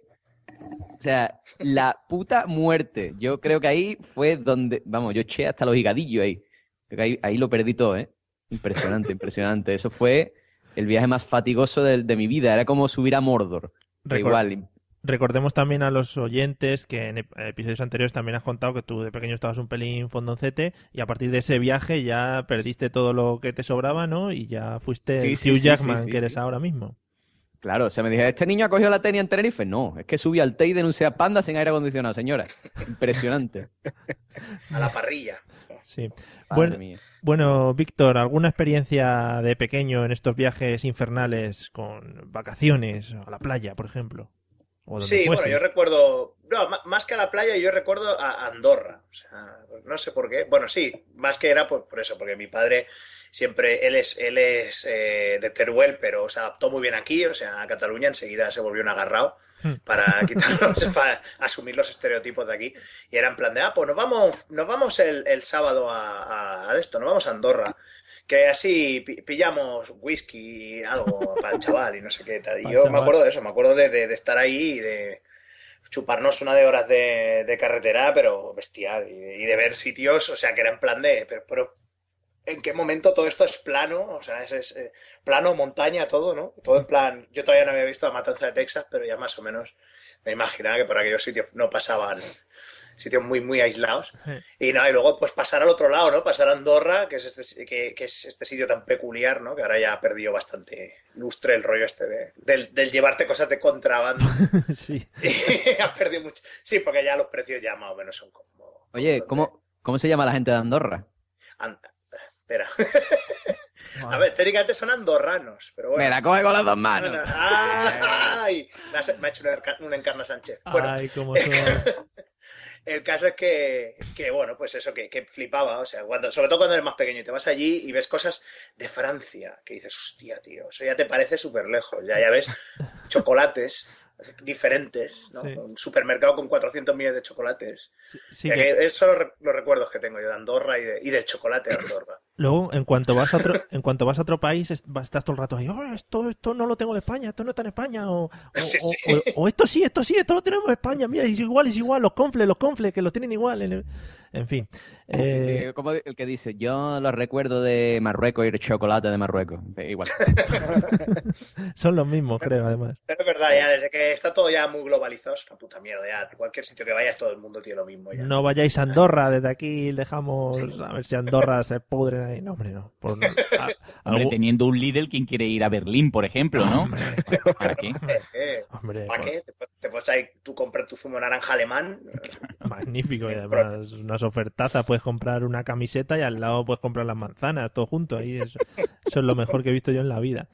O sea, la puta muerte. Yo creo que ahí fue donde, vamos, yo eché hasta los higadillos ahí. Creo que ahí, ahí lo perdí todo, ¿eh? Impresionante, impresionante. Eso fue el viaje más fatigoso de, de mi vida. Era como subir a Mordor. Igual. Recordemos también a los oyentes que en ep- episodios anteriores también has contado que tú de pequeño estabas un pelín fondoncete y a partir de ese viaje ya perdiste todo lo que te sobraba, ¿no? Y ya fuiste Sí, el sí, Hugh sí, Jackman que eres ahora mismo. Claro, o sea, me dije, ¿este niño ha cogido la tenia en Tenerife? No, es que subí al Teide en un Seat Panda sin aire acondicionado, señora. Impresionante. A la parrilla. Sí. Madre Bueno, mía. bueno, Víctor, ¿alguna experiencia de pequeño en estos viajes infernales con vacaciones a la playa, por ejemplo? O donde Sí, bueno, yo recuerdo, no, más que a la playa, yo recuerdo a Andorra. O sea, no sé por qué. Bueno, sí, más que era por, por eso, porque mi padre siempre, él es, él es eh, de Teruel, pero se adaptó muy bien aquí, o sea, a Cataluña enseguida se volvió un agarrado Hmm. para quitarnos, para asumir los estereotipos de aquí. Y era en plan de, ah, pues nos vamos, nos vamos el, el sábado a, a- a esto, nos vamos a Andorra. Que así pi- pillamos whisky, algo para el chaval y no sé qué tal. Y yo me acuerdo de eso, me acuerdo de, de- de estar ahí y de chuparnos una de horas de, de carretera, pero bestial. Y de, y de ver sitios, o sea, que era en plan de, pero, pero ¿en qué momento todo esto es plano? O sea, es, es, eh, plano, montaña, todo, ¿no? Todo en plan, yo todavía no había visto la matanza de Texas, pero ya más o menos me imaginaba que por aquellos sitios no pasaban sitios muy, muy aislados. Y no, y luego pues pasar al otro lado, ¿no? Pasar a Andorra, que es este, que, que es este sitio tan peculiar, ¿no? Que ahora ya ha perdido bastante lustre el rollo este de, del, del llevarte cosas de contrabando. sí. ha perdido mucho. Sí, porque ya los precios ya más o menos son como... Oye, ¿cómo, ¿cómo se llama la gente de Andorra? An- Espera. A ver, técnicamente son andorranos, pero bueno. Me la coge con las dos manos. Bueno, ¡Ay! Me ha, hecho una, enca- una encarna Sánchez. Bueno, Ay, cómo son. El caso es que, que bueno, pues eso, que, que flipaba, o sea, cuando, sobre todo cuando eres más pequeño y te vas allí y ves cosas de Francia, que dices, hostia, tío, eso ya te parece súper lejos, ya, ya ves chocolates diferentes, ¿no? Sí. Un supermercado con 400 millones de chocolates. sí que- esos son los, re- los recuerdos que tengo yo de Andorra y, de, y del chocolate de Andorra. Luego, en cuanto vas a otro, en cuanto vas a otro país, estás todo el rato ahí, "Oh, esto, esto no lo tengo en España, esto no está en España, o, o- Sí, o- sí. o- o esto sí, esto sí, esto lo tenemos en España, mira, es igual, es igual, los confles, los confles, que los tienen igual. En, el- en fin. Eh, Sí, como el que dice, yo los recuerdo de Marruecos y el chocolate de Marruecos. Igual. son los mismos, creo, además. Pero es verdad, ya desde que está todo ya muy globalizado, es una puta mierda, ya cualquier sitio que vayas todo el mundo tiene lo mismo ya. No vayáis a Andorra, desde aquí dejamos a ver si Andorra se pudren ahí. No, hombre, no. Por, a- Hombre, algún- teniendo un Lidl, ¿quién quiere ir a Berlín, por ejemplo, no? ¿Para qué? Eh, Hombre, ¿Para por- qué? Te, pu- te puedes ahí tú comprar tu zumo naranja alemán. Magnífico, y además unas ofertazas, puedes comprar una camiseta y al lado puedes comprar las manzanas, todo junto ahí. Eso, eso es lo mejor que he visto yo en la vida.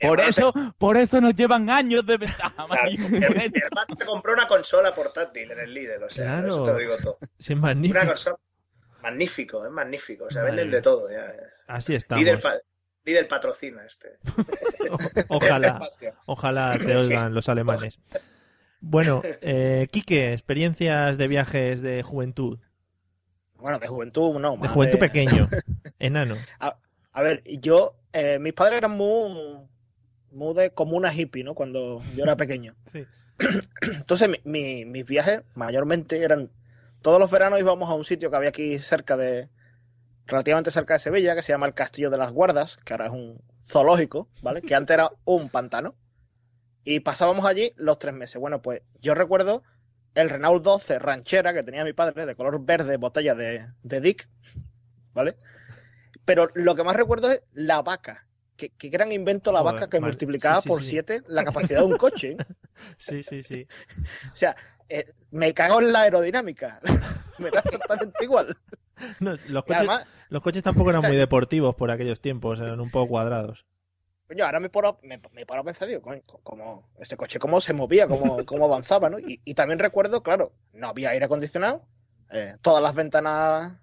Por eso, por eso nos llevan años de ventaja. Claro, Mario, mi, por mi eso. hermano te compró una consola portátil en el Lidl, o sea, Claro. eso te lo digo todo. Sí, es magnífico. Una consola magnífico, es magnífico, o sea, venden de todo. Ya. Así estamos. Lidl, pa- Lidl patrocina este. Ojalá, ojalá te oigan los alemanes. Bueno, eh, Quique, experiencias de viajes de juventud. Bueno, de juventud no. De juventud pequeño, enano. A, a ver, yo, eh, mis padres eran muy, muy de comuna hippie, ¿no? Cuando yo era pequeño. Sí. Entonces, mi- mi- mis viajes mayormente eran, todos los veranos íbamos a un sitio que había aquí cerca de, relativamente cerca de Sevilla, que se llama el Castillo de las Guardas, que ahora es un zoológico, ¿vale? Que antes era un pantano. Y pasábamos allí los tres meses. Bueno, pues yo recuerdo el Renault 12 ranchera que tenía mi padre, de color verde, botella de, de Dick, ¿vale? Pero lo que más recuerdo es la vaca. Qué, qué gran invento la Joder, vaca que mal- multiplicaba sí, sí, por sí. 7 la capacidad de un coche. Sí, sí, sí. O sea, eh, me cago en la aerodinámica. me da exactamente igual. No, los, Y coches, además, los coches tampoco eran muy deportivos por aquellos tiempos, eran un poco cuadrados. Coño, ahora me paro, me, me paro a pensar, digo, coño, cómo, este coche cómo se movía, cómo, cómo avanzaba, ¿no? Y, y también recuerdo, claro, no había aire acondicionado, eh, todas las ventanas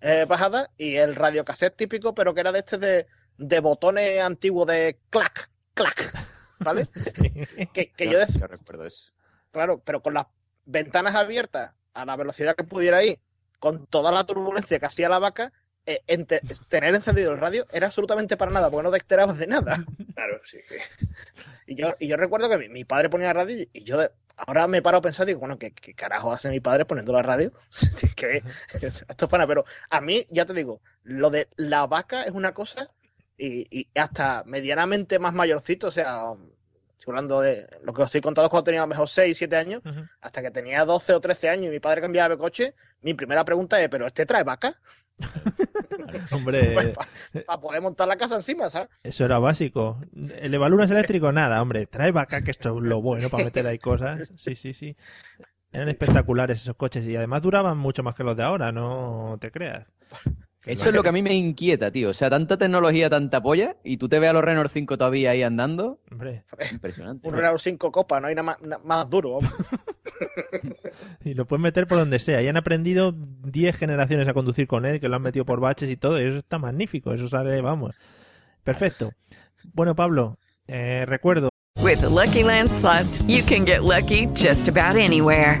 eh, bajadas y el radiocassette típico, pero que era de este de, de botones antiguos de clac, clac, ¿vale? que, que yo decía, Yo recuerdo eso. claro, pero con las ventanas abiertas a la velocidad que pudiera ir, con toda la turbulencia que hacía la vaca, eh, ente- tener encendido el radio era absolutamente para nada, porque no te enterabas de nada. Claro, sí. Y yo, y yo recuerdo que mi, mi padre ponía radio y yo de- ahora me paro a pensar, digo, bueno, ¿qué, qué carajo hace mi padre poniendo la radio? Es que esto es pana, pero a mí, ya te digo, lo de la vaca es una cosa y, y hasta medianamente más mayorcito, o sea, estoy hablando de lo que os estoy contando es cuando tenía a lo mejor 6, 7 años, hasta que tenía 12 o 13 años y mi padre cambiaba de coche, mi primera pregunta es, ¿pero este trae vaca? Hombre, Para poder montar la casa encima, ¿sabes? eso era básico. El evalunas eléctrico, nada, hombre. Trae vaca, que esto es lo bueno para meter ahí cosas. Sí, sí, sí. Eran espectaculares esos coches y además duraban mucho más que los de ahora, no te creas. Eso es lo que a mí me inquieta, tío. O sea, tanta tecnología, tanta polla, y tú te ves a los Renault 5 todavía ahí andando. Hombre, Impresionante. Un Renault 5 copas, no hay nada más, na- más duro. y lo puedes meter por donde sea. Y han aprendido 10 generaciones a conducir con él, que lo han metido por baches y todo, y eso está magnífico. Eso sale, vamos. Perfecto. Bueno, Pablo, eh, recuerdo. With the Lucky Land slots, you can get lucky just about anywhere.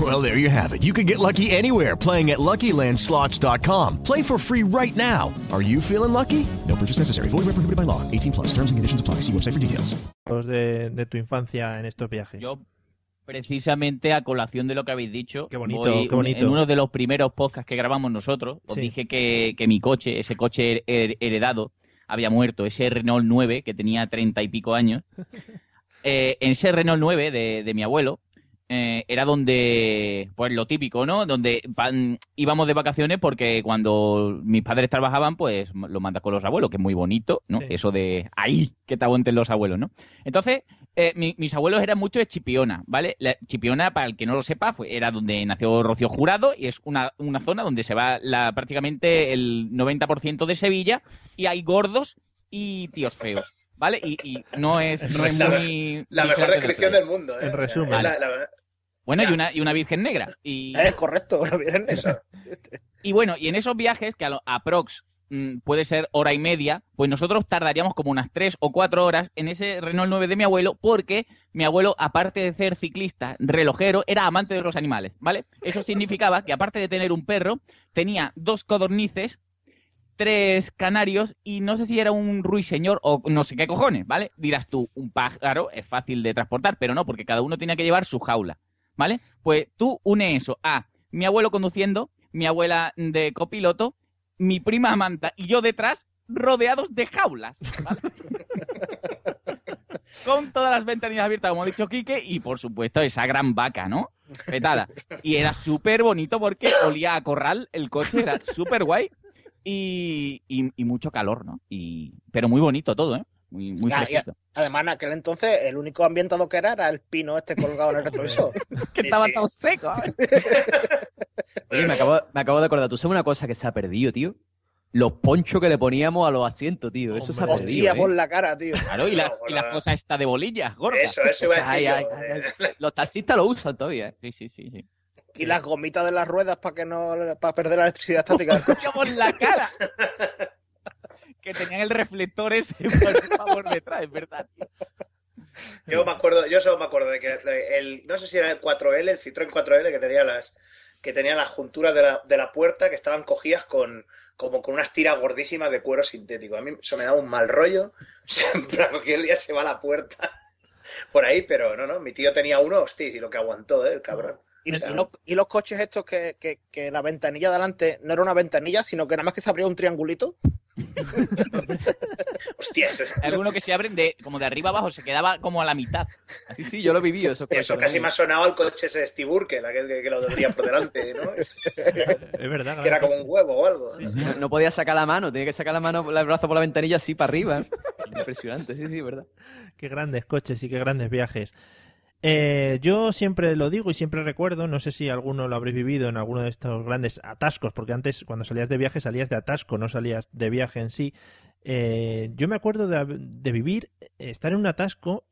Well, there you have it. You can get lucky anywhere playing at LuckyLandSlots.com. Play for free right now. Are you feeling lucky? No purchase necessary. Void where prohibited by law. 18 plus. Terms and conditions apply. See website for details. De, de tu infancia en estos viajes. Yo, Precisamente a colación de lo que habéis dicho. Qué bonito, voy- qué bonito. En uno de los primeros podcasts que grabamos nosotros, os Sí. dije que, que mi coche, ese coche her- heredado, había muerto. Ese Renault 9, que tenía treinta y pico años. Eh, en ese Renault 9 de, de mi abuelo, eh, era donde, pues lo típico, ¿no? Donde van- íbamos de vacaciones porque cuando mis padres trabajaban, pues lo mandas con los abuelos, que es muy bonito, ¿no? Sí. Eso de ahí, que te aguanten los abuelos, ¿no? Entonces, eh, mi- mis abuelos eran mucho de Chipiona, ¿vale? La, Chipiona, para el que no lo sepa, fue, era donde nació Rocío Jurado y es una, una zona donde se va la, prácticamente el 90% de Sevilla y hay gordos y tíos feos, ¿vale? Y, y no es, no es La, muy... la mejor descripción de del mundo. ¿eh? En resumen. Es la- la- Bueno, y una, y una virgen negra. Y, Es correcto, la Virgen Negra. y bueno, y en esos viajes, que a lo- aprox mm, puede ser hora y media, pues nosotros tardaríamos como unas tres o cuatro horas en ese Renault 9 de mi abuelo, porque mi abuelo, aparte de ser ciclista, relojero, era amante de los animales, ¿vale? Eso significaba que aparte de tener un perro, tenía dos codornices, tres canarios y no sé si era un ruiseñor o no sé qué cojones, ¿vale? Dirás tú, un pájaro es fácil de transportar, pero no, porque cada uno tenía que llevar su jaula, ¿vale? Pues tú une eso a mi abuelo conduciendo, mi abuela de copiloto, mi prima Amanda y yo detrás, rodeados de jaulas, ¿vale? Con todas las ventanillas abiertas, como ha dicho Quique, y por supuesto esa gran vaca, ¿no? Petada. Y era súper bonito porque olía a corral el coche, era súper guay. Y, y- y mucho calor, ¿no? Y, pero muy bonito todo, ¿eh? Muy, muy Ah, fresquito. además, en aquel entonces, el único ambientado que era era el pino este colgado en el retrovisor. que estaba todo seco. Oye, me acabo, me acabo de acordar. ¿Tú sabes una cosa que se ha perdido, tío? Los ponchos que le poníamos a los asientos, tío. Eso se ha perdido. hostia, ¿eh? por la cara, tío. Claro, y las, y las cosas esta de bolillas, gordas. Eso, eso iba a decir ay, yo. ay, eh. Los taxistas lo usan todavía. ¿eh? Sí, sí, sí, sí. Y las gomitas de las ruedas para que no para perder la electricidad estática. del coche. ¡Yo por la cara! que tenían el reflector ese por, por detrás, es verdad. tío. Yo me acuerdo, yo solo me acuerdo de que el, no sé si era el 4L, el Citroën 4L que tenía las que tenía las junturas de la, de la puerta que estaban cogidas con como con unas tiras gordísimas de cuero sintético. A mí eso me daba un mal rollo. En plan, cualquier día se va a la puerta por ahí, pero no, no, mi tío tenía uno, hostia, y lo que aguantó, ¿eh? el cabrón. Y, los, y los coches estos que, que, que la ventanilla de adelante no era una ventanilla, sino que nada más que se abría un triangulito. Hostia, eso, Alguno que se abren de como de arriba abajo, se quedaba como a la mitad. Sí, sí, yo lo vivido. Eso, eso casi me ha sonado al coche ese de Steve Urkel, aquel que, que lo tendría por delante, ¿no? Es verdad. que era como un huevo o algo. ¿no? No, no podía sacar la mano, tenía que sacar la mano, el brazo por la ventanilla así para arriba. ¿eh? Impresionante, sí, sí, verdad. Qué grandes coches y qué grandes viajes. Eh, yo siempre lo digo y siempre recuerdo, no sé si alguno lo habréis vivido en alguno de estos grandes atascos, porque antes cuando salías de viaje salías de atasco, no salías de viaje en sí. Eh, yo me acuerdo de, de vivir, estar en un atasco,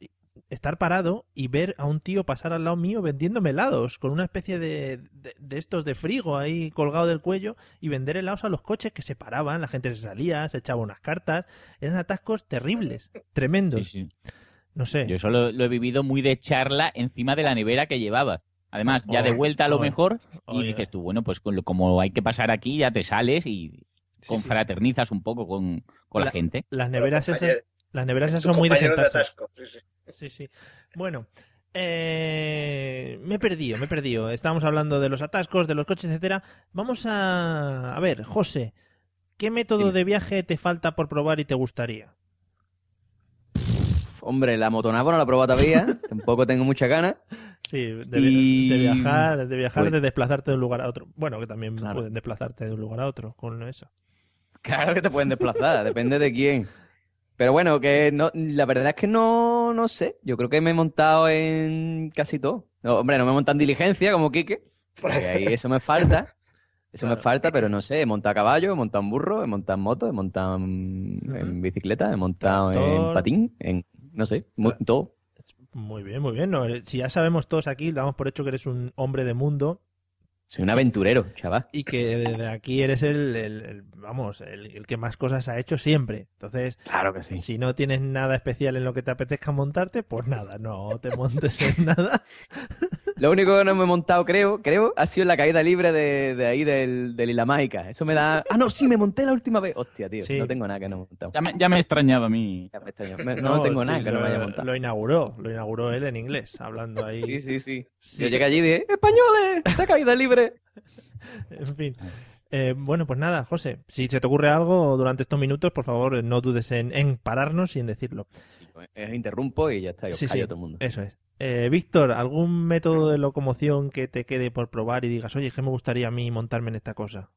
estar parado y ver a un tío pasar al lado mío vendiéndome helados, con una especie de, de, de estos de frigo ahí colgado del cuello y vender helados a los coches que se paraban, la gente se salía, se echaba unas cartas, eran atascos terribles, tremendos. Sí, sí. No sé. Yo eso lo, lo he vivido muy de charla encima de la nevera que llevaba. Además, ya de vuelta a lo mejor, y dices tú, bueno, pues como hay que pasar aquí, ya te sales y confraternizas un poco con, con la, La- gente. Las neveras esas, compañero- las neveras esas son muy de atasco, sí, sí. Sí, sí. Bueno, eh, me he perdido, me he perdido. Estábamos hablando de los atascos, de los coches, etcétera. Vamos a, a ver, José, ¿qué método de viaje te falta por probar y te gustaría? Hombre, la motonavo no la he probado todavía, tampoco tengo mucha ganas. Sí, de, Y- de viajar, de viajar, Pues- de desplazarte de un lugar a otro. Bueno, que también Claro. pueden desplazarte de un lugar a otro con eso. Claro que te pueden desplazar, depende de quién. Pero bueno, que no, la verdad es que no, no sé. Yo creo que me he montado en casi todo. No, hombre, no me he montado en diligencia como Quique, porque ahí eso me falta. Eso me falta, pero no sé, he montado a caballo, he montado en burro, he montado en moto, he montado en, en bicicleta, he montado Tractor. en patín, en no sé, mu- todo. Muy bien, muy bien. No, eh, si ya sabemos todos aquí, damos por hecho que eres un hombre de mundo Soy un aventurero, chaval. y que desde aquí eres el, el- el- vamos, el, el que más cosas ha hecho siempre. Entonces, Claro que sí. si no tienes nada especial en lo que te apetezca montarte, pues nada, no te montes en nada. Lo único que no me he montado, creo, creo, ha sido la caída libre de, de ahí del, del Isla Mágica. Eso me da. Ah, no, sí, me monté la última vez. Hostia, tío, Sí. no tengo nada que no he montado. Ya me, ya me extrañaba a mí. Ya me extrañó. Me- no, tengo sí, nada que no lo- me haya montado. Lo inauguró, lo inauguró él en inglés, hablando ahí. Sí, sí, sí. Sí. Yo llegué allí y dije, ¡españoles! ¡Esta caída libre! En fin. Eh, bueno, pues nada, José, si se te ocurre algo durante estos minutos, por favor, no dudes en, en pararnos y en decirlo. Sí, pues, eh, interrumpo y ya está, yo Sí, callo sí, a todo el mundo. eso es. Eh, Víctor, ¿algún método de locomoción que te quede por probar y digas, oye, que me gustaría a mí montarme en esta cosa?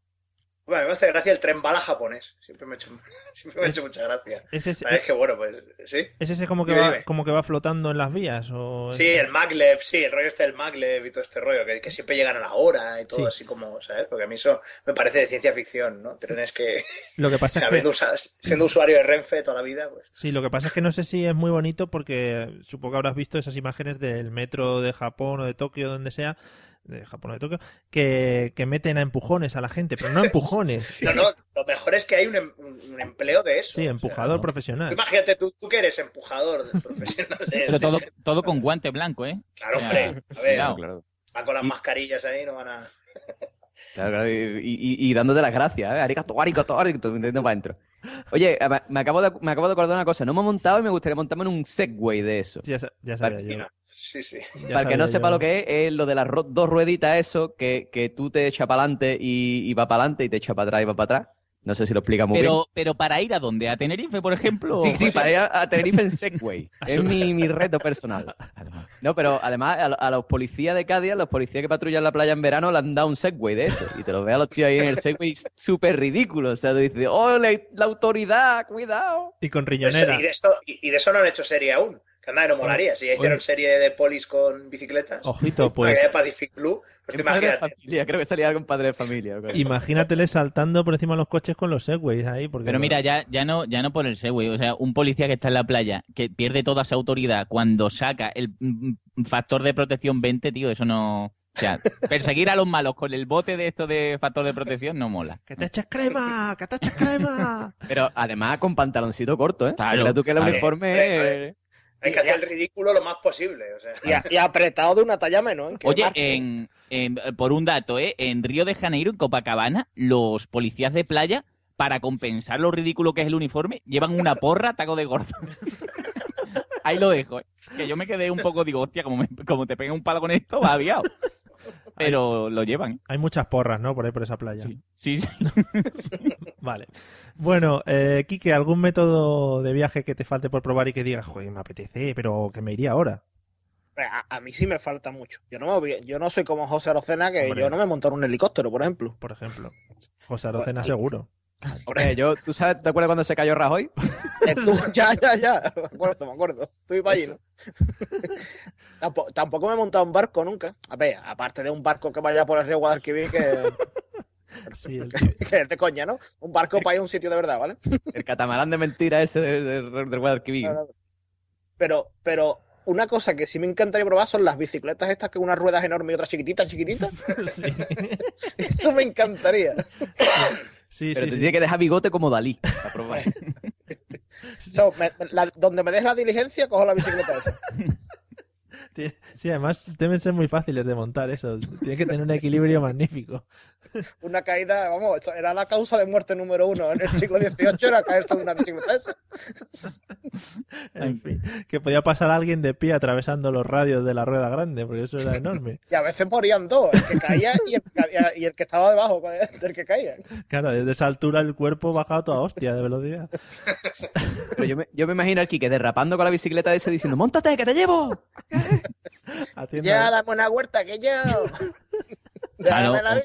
Bueno, me hace gracia el tren bala japonés. Siempre me ha hecho, siempre me ha hecho mucha gracia. ¿Es ese, es que bueno, pues sí. ¿es ese como que, Dime, va, dime. como que va flotando en las vías? O... Sí, el maglev, sí, el rollo este del maglev y todo este rollo, que, que siempre llegan a la hora y todo Sí. así como, ¿sabes? Porque a mí eso me parece de ciencia ficción, ¿no? Trenes que, Lo que pasa es que... siendo usuario de Renfe toda la vida, pues... Sí, lo que pasa es que no sé si es muy bonito porque supongo que habrás visto esas imágenes del metro de Japón o de Tokio, donde sea, de Japón o de Tokio, que, que meten a empujones a la gente, pero no empujones. No, no, lo mejor es que hay un, em- un- empleo de eso. Sí, empujador profesional. Tú imagínate, tú, tú que eres empujador profesional de Pero todo, todo con guante blanco, ¿eh? Claro, O sea, hombre, a ver. Claro. van con las mascarillas ahí, no van a... Claro, claro, y, y- y dándote las gracias, ¿eh? Arigato, arigato, arigato, metiendo para adentro. Oye, me- acabo, de, me acabo de acordar una cosa. No me he montado y me gustaría montarme en un Segway de eso. Ya, ya sabía yo. Sí, sí. Ya Para el que no sepa lo que es, es lo de las dos rueditas, eso, que, que tú te echas para adelante y, y va para adelante y te echa para atrás y va para atrás. No sé si lo explica muy bien. Pero, pero para ir a dónde? ¿A Tenerife, por ejemplo? Sí, sí, José? para ir a, a Tenerife en Segway. es mi, mi reto personal. No, pero además a, lo- a los policías de Cádiz, a los policías que patrullan la playa en verano, le han dado un Segway de eso. Y te lo ves a los tíos ahí en el Segway súper ridículo. O sea, tú dices, ¡oh, la, la autoridad! ¡Cuidado! Y con Pues, riñonera. y, de esto, y, y de eso no han hecho serie aún. Que anda, no molaría. Si ya hicieron serie de polis con bicicletas, Ojito, pues de Pacific Blue, pues te En padre de imagínate. familia, creo que salía algo en padre de familia. imagínatele saltando por encima de los coches con los Segways ahí. Porque Pero mira, ya, ya no, ya no por el Segway, o sea, un policía que está en la playa, que pierde toda su autoridad cuando saca el mm, mm, factor de protección 20, tío, eso no. O sea, perseguir a los malos con el bote de esto de factor de protección no mola. ¡Que te eches crema! ¡Que te eches crema! Pero además con pantaloncito corto, ¿eh? Claro, Mira tú que el uniforme... Hay que hacer el ridículo lo más posible. O sea, Y, a- y apretado de una talla menos. ¿eh? Oye, marque. en, en- por un dato, ¿eh? En Río de Janeiro, en Copacabana, los policías de playa, para compensar lo ridículo que es el uniforme, llevan una porra taco de gordo. Ahí lo dejo, ¿eh? Que yo me quedé un poco, digo, hostia, como, me- como te peguen un palo con esto, va aviado. Pero lo llevan. Hay muchas porras, ¿no? Por ahí, por esa playa. Sí, sí. sí. Vale. Bueno, eh, Quique, ¿algún método de viaje que te falte por probar y que digas, joder, me apetece, pero que me iría ahora? A, a mí sí me falta mucho. Yo no, me voy- yo no soy como José Arocena, que Hombre. yo no me monto en un helicóptero, por ejemplo. Por ejemplo. José Arocena seguro. Hombre, yo, ¿tú sabes, te acuerdas cuando se cayó Rajoy? Ya, ya, ya. Me acuerdo, me acuerdo. Estoy para allí, ¿no? tampoco, tampoco me he montado en barco nunca. A ver, aparte de un barco que vaya por el río Guadalquivir, que, Sí, el- que es de coña, ¿no? Un barco para ir a un sitio de verdad, ¿vale? El catamarán de mentira ese del, del Guadalquivir. Pero, pero una cosa que sí me encantaría probar son las bicicletas estas que unas ruedas enormes y otras chiquititas, chiquititas. sí, Eso me encantaría. Sí, Pero sí, te sí. tiene que dejar bigote como Dalí para probar. So, me- la- donde me des la diligencia, cojo la bicicleta esa. Sí, además deben ser muy fáciles de montar eso. Tiene que tener un equilibrio magnífico. Una caída, vamos, eso era la causa de muerte número uno en el siglo XVIII, era caerse de una bicicleta esa. En fin, que podía pasar alguien de pie atravesando los radios de la rueda grande, porque eso era enorme. Y a veces morían dos, el que caía y el, que- y el que estaba debajo del que caía. Claro, desde esa altura el cuerpo baja a toda hostia de velocidad. Pero yo me, yo me imagino al Quique derrapando con la bicicleta ese diciendo ¡Móntate, que te llevo! Haciendo- Ya, dame una huerta, que yo. Claro, la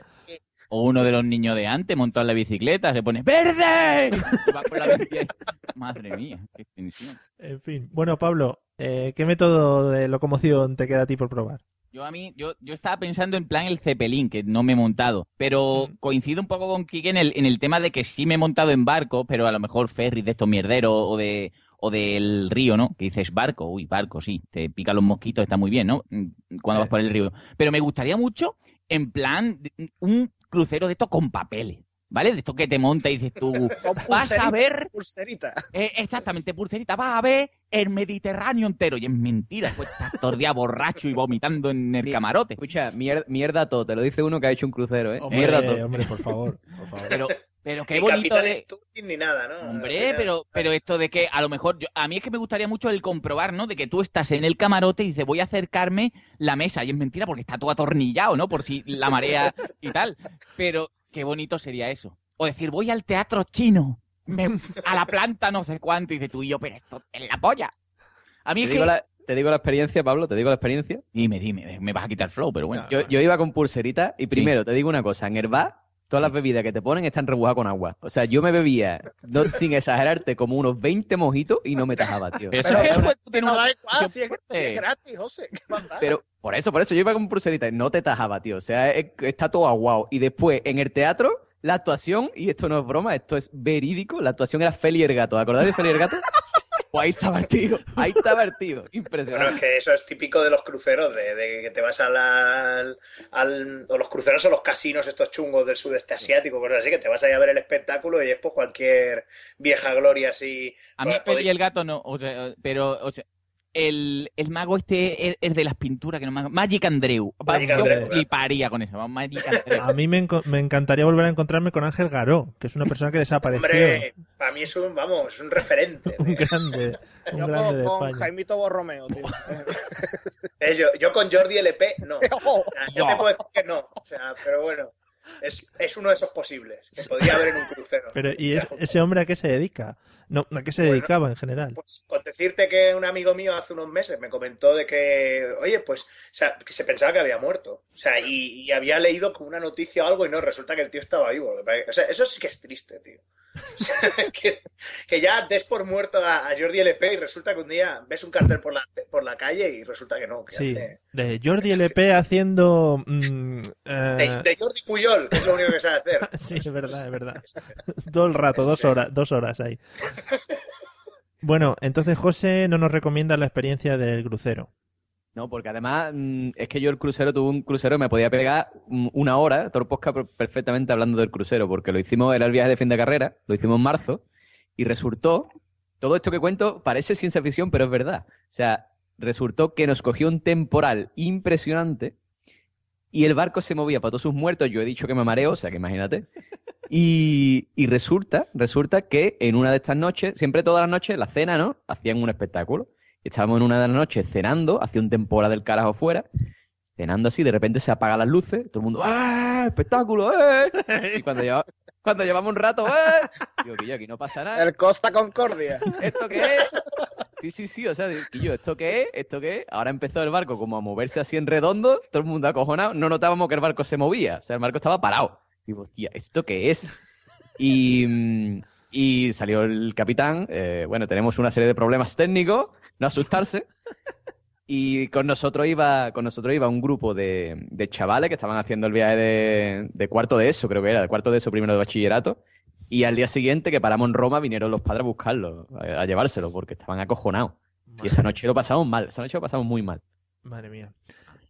o- uno de los niños de antes montado en la bicicleta, se pone ¡Verde! Va con la. Madre mía, qué tensión. En fin. Bueno, Pablo, eh, ¿qué método de locomoción te queda a ti por probar? Yo a mí, yo, yo estaba pensando en plan el Cepelín, que no me he montado. Pero coincido un poco con Kike en el, en el tema de que sí me he montado en barco, pero a lo mejor ferry de estos mierderos o de o del río, ¿no? Que dices barco, uy, barco, sí, te pican los mosquitos, está muy bien, ¿no? Mm, Cuando vas por el río. Pero me gustaría mucho, en plan, un crucero de esto con papeles. ¿vale? De esto que te monta y dices tú, vas a ver, Pulserita. eh, exactamente, pulserita, vas a ver el Mediterráneo entero. Y es mentira, pues estás todo el día borracho y vomitando en el camarote. Escucha, mier- mierda todo, te lo dice uno que ha hecho un crucero, ¿eh? Hombre, mierda todo. hombre, por favor, por favor. Pero, pero qué Ni bonito de... Stupid ni nada, ¿no? Hombre, pero, pero esto de que a lo mejor, yo- a mí es que me gustaría mucho el comprobar, ¿no? De que tú estás en el camarote y dices, voy a acercarme la mesa. Y es mentira porque está todo atornillado, ¿no? Por si la marea y tal. Pero qué bonito sería eso. O decir, voy al teatro chino, me- a la planta no sé cuánto, y dices tú y yo, pero esto es la polla. A mí Te es digo, que... la, te digo la experiencia, Pablo, te digo la experiencia. Dime, dime, me vas a quitar flow, pero bueno. Yo, yo iba con pulserita y primero te digo una cosa, en el bar todas las bebidas que te ponen están rebujadas con agua. O sea, yo me bebía, no, sin exagerarte, como unos 20 mojitos y no me tajaba, tío. Pero eso es que No, una discusión si es, si es gratis, José. Pero por eso, por eso yo iba con pulserita y no te tajaba, tío. O sea, es- está todo aguado. Y después, en el teatro, la actuación, y esto no es broma, esto es verídico, la actuación era Feli el Gato. ¿Te acordáis de Feli el Gato? Pues ahí estaba el tío, ahí estaba el tío. Bueno, Impresionante. es que eso es típico de los cruceros, de, de que te vas al, al, al- O los cruceros o los casinos estos chungos del sudeste asiático, cosas así, que te vas ahí a ver el espectáculo y es pues cualquier vieja gloria así. A mí Pues, Feli y el gato no, o sea, pero, o sea, el, el mago este es, es de las pinturas que no me Magic Andreu. Magic yo Andreu, fliparía con eso, Magic Andreu. A mí me, enco- me encantaría volver a encontrarme con Ángel Garó, que es una persona que desapareció. Hombre, para mí es un, vamos, es un referente. Un grande, un Yo grande de con, con España. Jaimito Borromeo, tío. Eh, yo, yo con Jordi LP, no. Oh, O sea, yo te puedo decir que no. O sea, pero bueno, es, es uno de esos posibles que podría haber en un crucero. Pero, ¿y es- ese hombre a qué se dedica? No, ¿A qué se Bueno, dedicaba en general? Pues con decirte que un amigo mío hace unos meses me comentó de que, oye, pues, o sea, que se pensaba que había muerto. O sea, y, y había leído como una noticia o algo y no, resulta que el tío estaba vivo. O sea, eso sí que es triste, tío. O sea, que, que ya des por muerto a, a Jordi LP y resulta que un día ves un cartel por la, por la calle y resulta que no. Que Sí, hace- de Jordi LP haciendo... mm, eh, de, de Jordi Puyol, que es lo único que sabe hacer. Sí, es verdad, es verdad. Todo el rato, dos horas, dos horas ahí. Bueno, entonces José no nos recomienda la experiencia del crucero. No, porque además mm, es que yo el crucero tuve un crucero que me podía pegar mm, una hora, per- perfectamente hablando del crucero, porque lo hicimos, era el viaje de fin de carrera, lo hicimos en marzo, y resultó, todo esto que cuento parece ciencia ficción, pero es verdad. O sea, resultó que nos cogió un temporal impresionante y el barco se movía para todos sus muertos. Yo he dicho que me mareo, o sea que imagínate. Y, y resulta, resulta que en una de estas noches, siempre todas las noches, la cena, ¿no? Hacían un espectáculo. Estábamos en una de las noches cenando, hacía un temporada del carajo fuera, cenando así, de repente se apagan las luces, todo el mundo, ¡ah! ¡Espectáculo! ¡eh! Y cuando, lleva- cuando llevamos un rato, ¡eh! Digo, que yo, aquí no pasa nada. El Costa Concordia. ¿Esto qué es? Sí, sí, sí, o sea, yo, ¿esto qué es? ¿Esto qué es? Ahora empezó el barco como a moverse así en redondo, todo el mundo acojonado, no notábamos que el barco se movía, o sea, el barco estaba parado. Digo, hostia, ¿esto qué es? Y, y salió el capitán, eh, bueno, tenemos una serie de problemas técnicos, no asustarse. Y con nosotros iba, con nosotros iba un grupo de, de chavales que estaban haciendo el viaje de, de cuarto de eso, creo que era, de cuarto de eso primero de bachillerato. Y al día siguiente que paramos en Roma vinieron los padres a buscarlo, a, a llevárselo, porque estaban acojonados. Y esa noche lo pasamos mal, esa noche lo pasamos muy mal. Madre mía.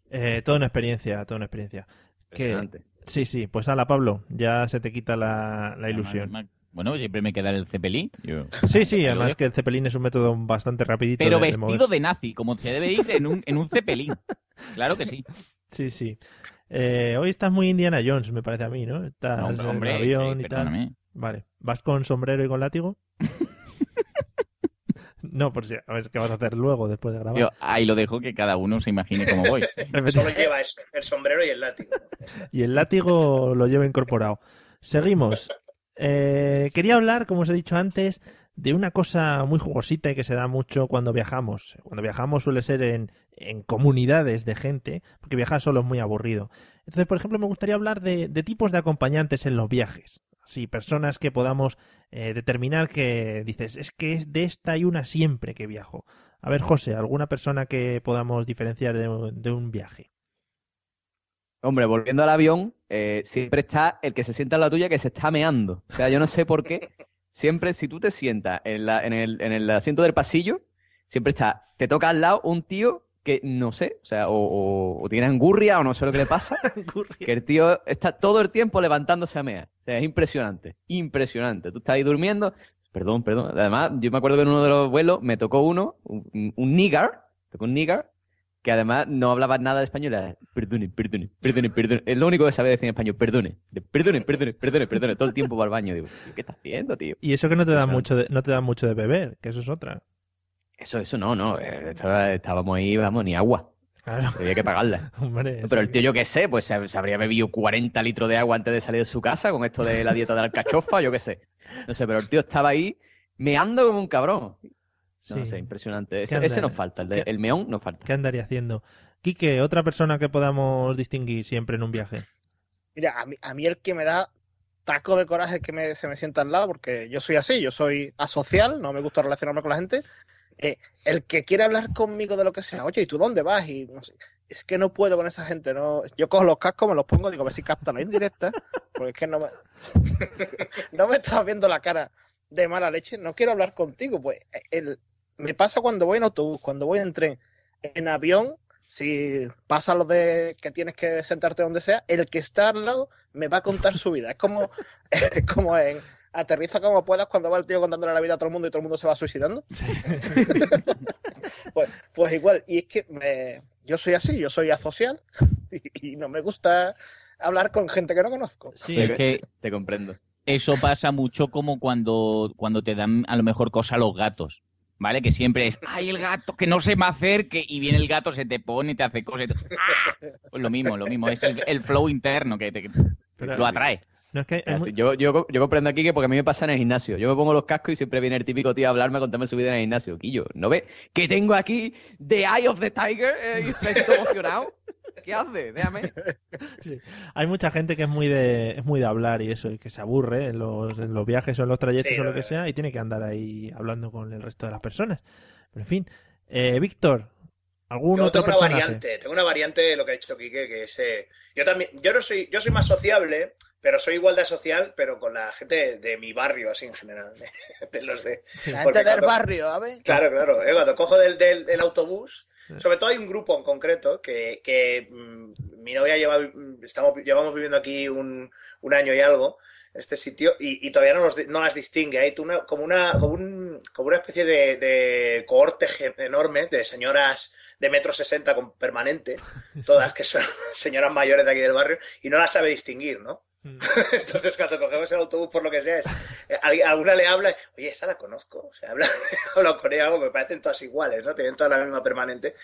Eh, toda una experiencia, toda una experiencia. Que, sí, sí, pues ala, Pablo, ya se te quita la, la ilusión. Bueno, siempre me queda el cepelín. yo- Sí, sí, además que el cepelín es un método bastante rapidito. Pero de- vestido de nazi, como se debe ir en un, en un cepelín. Claro que sí. Sí, sí. Eh, hoy estás muy Indiana Jones, me parece a mí, ¿no? Estás No, en el hombre, avión sí, y tal. Vale. ¿Vas con sombrero y con látigo? no, por si a ver qué vas a hacer luego después de grabar. Yo ahí lo dejo que cada uno se imagine cómo voy. Solo lleva eso, el sombrero y el látigo. y el látigo lo lleva incorporado. Seguimos. Eh, quería hablar, como os he dicho antes, de una cosa muy jugosita y que se da mucho cuando viajamos. Cuando viajamos suele ser en, en comunidades de gente, porque viajar solo es muy aburrido. Entonces, por ejemplo, me gustaría hablar de, tipos de acompañantes en los viajes. Así, personas que podamos eh, determinar que dices, es que es de esta y una siempre que viajo. A ver, José, ¿alguna persona que podamos diferenciar de un viaje? Hombre, volviendo al avión, eh, siempre está el que se sienta en la tuya que se está meando. O sea, yo no sé por qué. Siempre, si tú te sientas en, la- en el, en el asiento del pasillo, siempre está, te toca al lado un tío que no sé, o sea, o, o- o tiene angurria o no sé lo que le pasa, que el tío está todo el tiempo levantándose a mear. O sea, es impresionante, impresionante. Tú estás ahí durmiendo, perdón, perdón. Además, yo me acuerdo que en uno de los vuelos me tocó uno, un, un nigger, tocó un nigger, que además no hablaba nada de español, era perdone, perdone, perdone, perdone. Es lo único que sabe decir en español, perdone, perdone, perdone, perdone, perdone. Todo el tiempo va al baño. Digo, "Tío, ¿qué estás haciendo, tío? Y eso que no te da mucho de, no te da mucho de beber, que eso es otra. Eso, eso no, no. eh, Estábamos ahí, vamos, ni agua. Claro. Había que pagarla. Hombre, Pero el tío, yo qué sé, pues se, se habría bebido 40 litros de agua antes de salir de su casa con esto de la dieta de la alcachofa, yo qué sé. No sé, pero el tío estaba ahí meando como un cabrón. No, Sí. sé, impresionante. Ese, ¿Qué ese anda- nos falta, el, de- el meón nos falta. ¿Qué andaría haciendo? Quique, otra persona que podamos distinguir siempre en un viaje. Mira, a mí, a mí el que me da taco de coraje es que me, se me sienta al lado, porque yo soy así, yo soy asocial, no me gusta relacionarme con la gente. Eh, el que quiere hablar conmigo de lo que sea, oye, ¿y tú dónde vas? Y no sé, es que no puedo con esa gente, no. Yo cojo los cascos, me los pongo, digo, a ver si captan la indirecta, porque es que no me, no me estás viendo la cara de mala leche, no quiero hablar contigo, pues el, me pasa cuando voy en autobús, cuando voy en tren, en avión, si pasa lo de que tienes que sentarte donde sea, el que está al lado me va a contar su vida. Es como, es como en aterriza como puedas cuando va el tío contándole la vida a todo el mundo y todo el mundo se va suicidando. pues, pues igual, y es que me- yo soy así, yo soy asocial y, y no me gusta hablar con gente que no conozco. es que te comprendo. Eso pasa mucho como cuando, cuando te dan a lo mejor cosa los gatos. ¿Vale? Que siempre es, ay, el gato, que no se me acerque, y viene el gato, se te pone y te hace cosas. y tú, ¡ah! Pues lo mismo, lo mismo, es el, el flow interno que te, que lo atrae. No es que hay yo, yo, yo comprendo aquí que porque a mí me pasa en el gimnasio. Yo me pongo los cascos y siempre viene el típico tío a hablarme, a contarme su vida en el gimnasio. Quillo, ¿no ves? Que tengo aquí The Eye of the Tiger eh, y estoy todo emocionado. ¿Qué hace? Déjame. hay mucha gente que es muy de es muy de hablar y eso, y que se aburre en los, en los viajes o en los trayectos Sí, o lo que sea y tiene que andar ahí hablando con el resto de las personas. Pero en fin, eh, Víctor, ¿algún Yo otro tengo una personaje? variante, tengo una variante de lo que ha dicho Quique, que es eh, yo también, yo no soy, yo soy más sociable, pero soy igual de social, pero con la gente de, mi barrio, así en general, de, de los de La porque gente del cuando- barrio, a ver. Claro, claro. eh, cuando cojo del, del, del autobús, sobre todo hay un grupo en concreto que, que, mm, mi novia lleva, mm, estamos, llevamos viviendo aquí un, un año y algo, en este sitio, y, y todavía no, los no las distingue. Hay tú una, como, una, como, un- como una especie de, de cohorte enorme de señoras de metro sesenta con permanente, todas que son señoras mayores de aquí del barrio, y no las sabe distinguir, ¿no? Entonces, cuando cogemos el autobús, por lo que sea, es, eh, alguna le habla, oye, esa la conozco. O sea, habla, hablo con ella, me parecen todas iguales, ¿no? Tienen toda la misma permanente.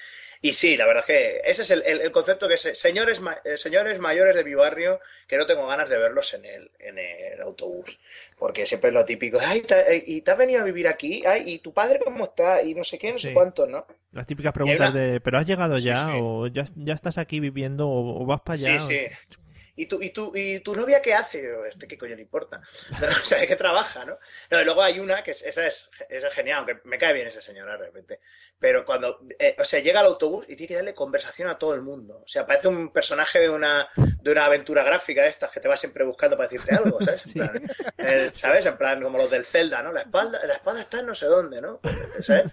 Y sí, la verdad es que ese es el, el- el concepto que es, señores, ma- eh, señores mayores de mi barrio, que no tengo ganas de verlos en el, en el autobús. Porque siempre es lo típico, ay, eh, ¿y te has venido a vivir aquí? Ay, ¿y tu padre cómo está? Y no sé qué, no Sí. sé cuánto, ¿no? Las típicas preguntas una- de, ¿pero has llegado Sí, ya? sí. ¿O ya, ya estás aquí viviendo? ¿O, o vas para allá? Sí, sí. ¿Y tu, y, tu, ¿Y tu novia qué hace? Yo, Este qué coño le importa. Pero, o sea, ¿de qué trabaja, no? No, y luego hay una que es, esa, es, esa es genial, aunque me cae bien esa señora de repente. Pero cuando, eh, o sea, llega al autobús y tiene que darle conversación a todo el mundo. O sea, parece un personaje de una, de una aventura gráfica de estas que te va siempre buscando para decirte algo, ¿sabes? En plan, eh, ¿Sabes? En plan, como los del Zelda, ¿no? La espalda, la espada está en no sé dónde, ¿no? ¿Sabes?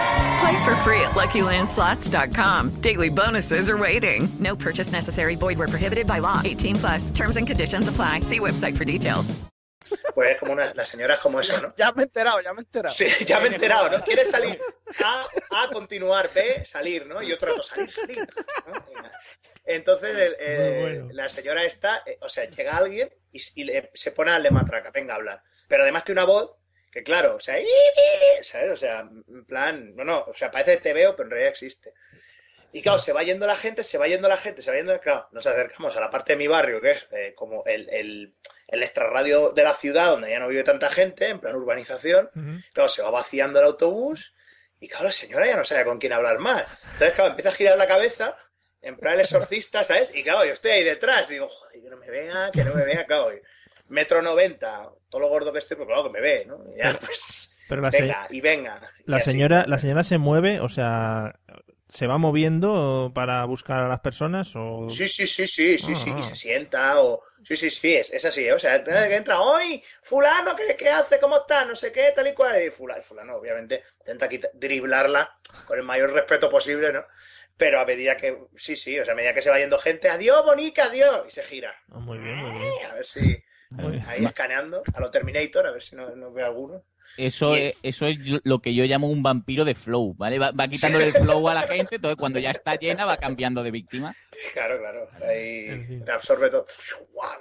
Play for free at LuckyLandSlots.com. Daily bonuses are waiting. No purchase necessary. Void were prohibited by law. 18 plus. Terms and conditions apply. See website for details. Pues es como una, la señora es como eso, ¿no? Ya me he enterado, ya me he enterado. Sí, ya me he enterado, ¿no? ¿Quieres salir? A, A, continuar, B, salir, ¿no? Y otro rato, salir, salir. ¿no? Entonces, el- eh, la señora esta, eh, o sea, llega alguien y, y le- se pone al de matraca, venga a hablar. Pero además que una voz que, claro, o sea, ¿sabes? O sea, en plan, no, no, o sea, parece que te veo, pero en realidad existe. Y claro, se va yendo la gente, se va yendo la gente, se va yendo. Claro, nos acercamos a la parte de mi barrio, que es eh, como el, el, el extrarradio de la ciudad, donde ya no vive tanta gente, en plan urbanización. Claro, se va vaciando el autobús y claro, la señora ya no sabe con quién hablar más. Entonces, claro, empieza a girar la cabeza, en plan el exorcista, ¿sabes? Y claro, yo estoy ahí detrás, digo, joder, que no me vea, que no me vea, claro. Metro noventa, todo lo gordo que estoy, pues claro que me ve, ¿no? Y ya, pues, Pero la, se- venga, y venga. la y así. señora, la señora se mueve, o sea, se va moviendo para buscar a las personas o Sí, sí, sí, sí, sí, sí, Ah. y se sienta o... Sí, sí, sí, es, es así, ¿eh? o sea, que entra, hoy, fulano, ¿qué, qué hace? ¿Cómo está? No sé qué, tal y cual, y fulano, fulano obviamente, intenta quita- driblarla con el mayor respeto posible, ¿no? Pero a medida que, sí, sí, o sea, a medida que se va yendo gente, adiós, bonica, adiós, y se gira. Ah, muy bien, muy bien. A ver si. Ahí escaneando a lo Terminator, a ver si no, no ve alguno. Eso es, eso es lo que yo llamo un vampiro de flow, ¿vale? Va, va quitándole el flow a la gente, entonces cuando ya está llena va cambiando de víctima. Claro, claro, ahí fin. absorbe todo.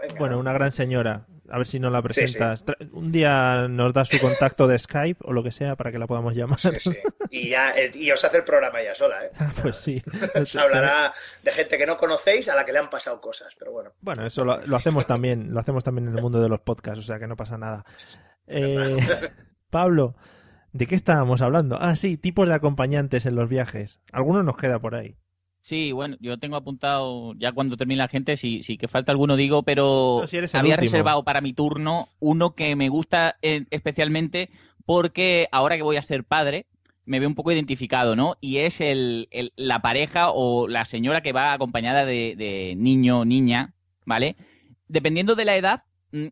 Venga. Bueno, una gran señora. A ver si nos la Sí, sí. presentas. Un día nos das su contacto de Skype o lo que sea para que la podamos llamar. Sí, sí. Y ya, eh, y os hace el programa ya sola, ¿eh? pues sí. Os hablará de gente que no conocéis a la que le han pasado cosas, pero bueno. Bueno, eso lo, lo hacemos también, lo hacemos también en el mundo de los podcasts, o sea que no pasa nada. Eh, Pablo, ¿de qué estábamos hablando? Ah, sí, tipos de acompañantes en los viajes. Alguno nos queda por ahí. Sí, bueno, yo tengo apuntado, ya cuando termine la gente, si, si que falta alguno digo, pero No, si había último. reservado para mi turno uno que me gusta eh, especialmente porque ahora que voy a ser padre, me veo un poco identificado, ¿no? Y es el, el- la pareja o la señora que va acompañada de, de niño, niña, ¿vale? Dependiendo de la edad,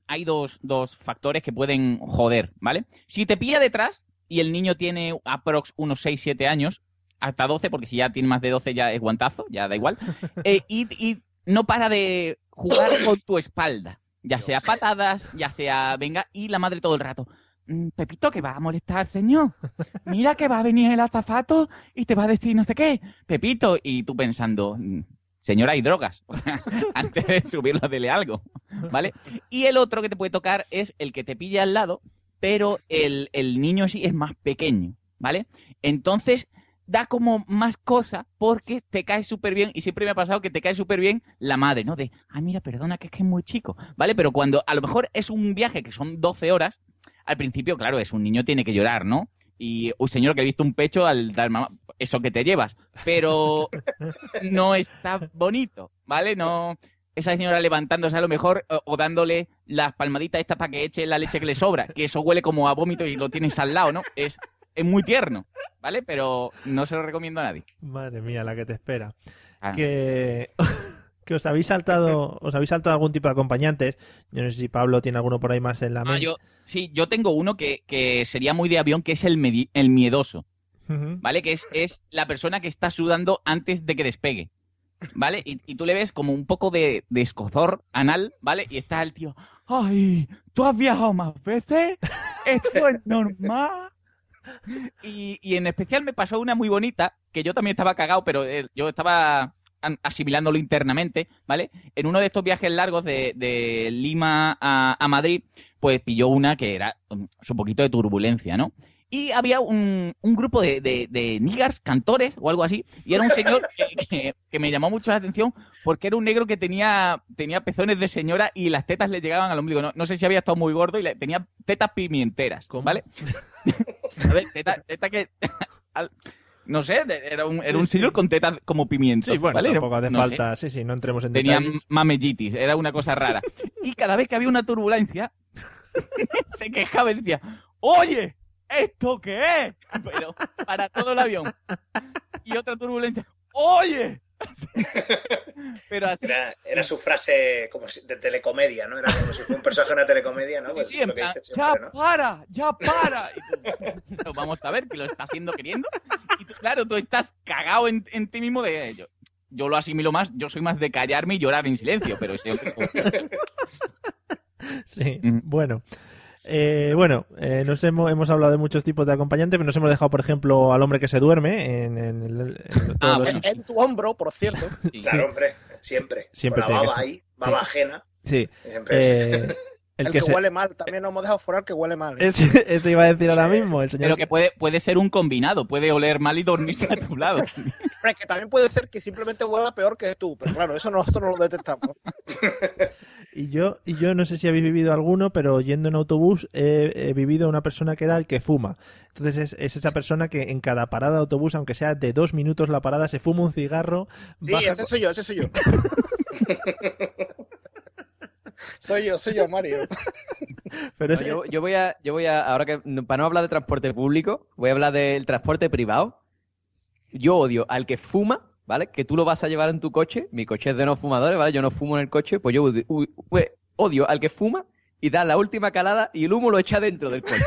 hay dos, dos factores que pueden joder, ¿vale? Si te pilla detrás y el niño tiene aprox unos 6, 7 años, hasta 12, porque si ya tiene más de 12 ya es guantazo, ya da igual, eh, y, y no para de jugar con tu espalda, ya sea patadas, ya sea venga, y la madre todo el rato. "Mm, Pepito, que va a molestar, señor. Mira que va a venir el azafato y te va a decir no sé qué. Pepito, y tú pensando, "Mm, señora, hay drogas. Antes de subirlo, dele algo. ¿Vale? Y el otro que te puede tocar es el que te pilla al lado, pero el, el niño sí es más pequeño. ¿Vale? Entonces, da como más cosa porque te cae súper bien y siempre me ha pasado que te cae súper bien la madre, ¿no? De, ah, mira, perdona que es que es muy chico, ¿vale? Pero cuando a lo mejor es un viaje que son 12 horas, al principio, claro, es un niño tiene que llorar, ¿no? Y, uy, señor, que he visto un pecho al dar mamá, eso que te llevas, pero no está bonito, ¿vale? No, esa señora levantándose a lo mejor o, o dándole las palmaditas estas para que eche la leche que le sobra, que eso huele como a vómito y lo tienes al lado, ¿no? Es, es muy tierno, ¿vale? Pero no se lo recomiendo a nadie. Madre mía, la que te espera. Ah. Que, que os habéis saltado, os habéis saltado algún tipo de acompañantes. Yo no sé si Pablo tiene alguno por ahí más en la Ah, yo, sí, yo tengo uno que, que sería muy de avión, que es el, medi- el miedoso. ¿vale? Que es, es la persona que está sudando antes de que despegue, ¿vale? Y, y tú le ves como un poco de, de escozor anal, ¿vale? Y está el tío, ¡ay! ¿Tú has viajado más veces? ¿Esto es normal? Y, y en especial me pasó una muy bonita, que yo también estaba cagado, pero eh, yo estaba asimilándolo internamente, ¿vale? En uno de estos viajes largos de, de Lima a, a Madrid, pues pilló una que era um, su poquito de turbulencia, ¿no? Y había un, un grupo de, de, cantores o algo así, y era un señor que, que- que me llamó mucho la atención porque era un negro que tenía, tenía pezones de señora y las tetas le llegaban al ombligo. No, no sé si había estado muy gordo y le, tenía tetas pimienteras, ¿vale? A ver, teta, teta que... no sé, era un, era un señor con tetas como pimientos, Sí, bueno, ¿vale? tampoco hace No sé. falta. Sí, sí, no entremos en Tenía detalles. mamellitis, era una cosa rara. Y cada vez que había una turbulencia, se quejaba y decía, oye, ¿esto qué es? Pero para todo el avión. Y otra turbulencia, oye. Pero así... Era, era su frase como si- de telecomedia, ¿no? Era como si fuera un personaje de una telecomedia, ¿no? Sí, Pues sí, en plan, ya siempre, ¿no? para, ya para. Y tú, "No, vamos a ver que lo está haciendo queriendo. Y tú, claro, tú estás cagado en, en ti mismo de yo. Yo lo asimilo más, yo soy más de callarme y llorar en silencio, pero ese hombre, como- Sí, bueno. Eh, bueno, eh, nos hemos, hemos hablado de muchos tipos de acompañantes, pero nos hemos dejado, por ejemplo, al hombre que se duerme en, en el- en todos los- en, en tu hombro, por cierto. Claro, hombre, siempre. Siempre Con la baba ahí, baba Sí. ajena. Sí. Siempre Eh, el El, que que, se- huele mal. También nos hemos dejado fuera el que huele mal. ¿eh? Ese- eso iba a decir ahora mismo, el señor. Pero que puede, puede ser un combinado, puede oler mal y dormirse a tu lado. Pero es que también puede ser que simplemente huela peor que tú. Pero claro, eso nosotros no lo detectamos. Y yo, y yo no sé si habéis vivido alguno, pero yendo en autobús he, he vivido una persona que era el que fuma. Entonces es, es esa persona que en cada parada de autobús, aunque sea de dos minutos la parada, se fuma un cigarro. Sí, baja ese soy yo, ese soy yo. soy yo, soy yo, Mario. Pero No, yo, yo voy a, yo voy a, ahora que, para no hablar de transporte público, voy a hablar del transporte privado. Yo odio al que fuma, ¿vale? Que tú lo vas a llevar en tu coche. Mi coche es de no fumadores, ¿vale? Yo no fumo en el coche, pues yo uy, pues, odio al que fuma y da la última calada y el humo lo echa dentro del coche.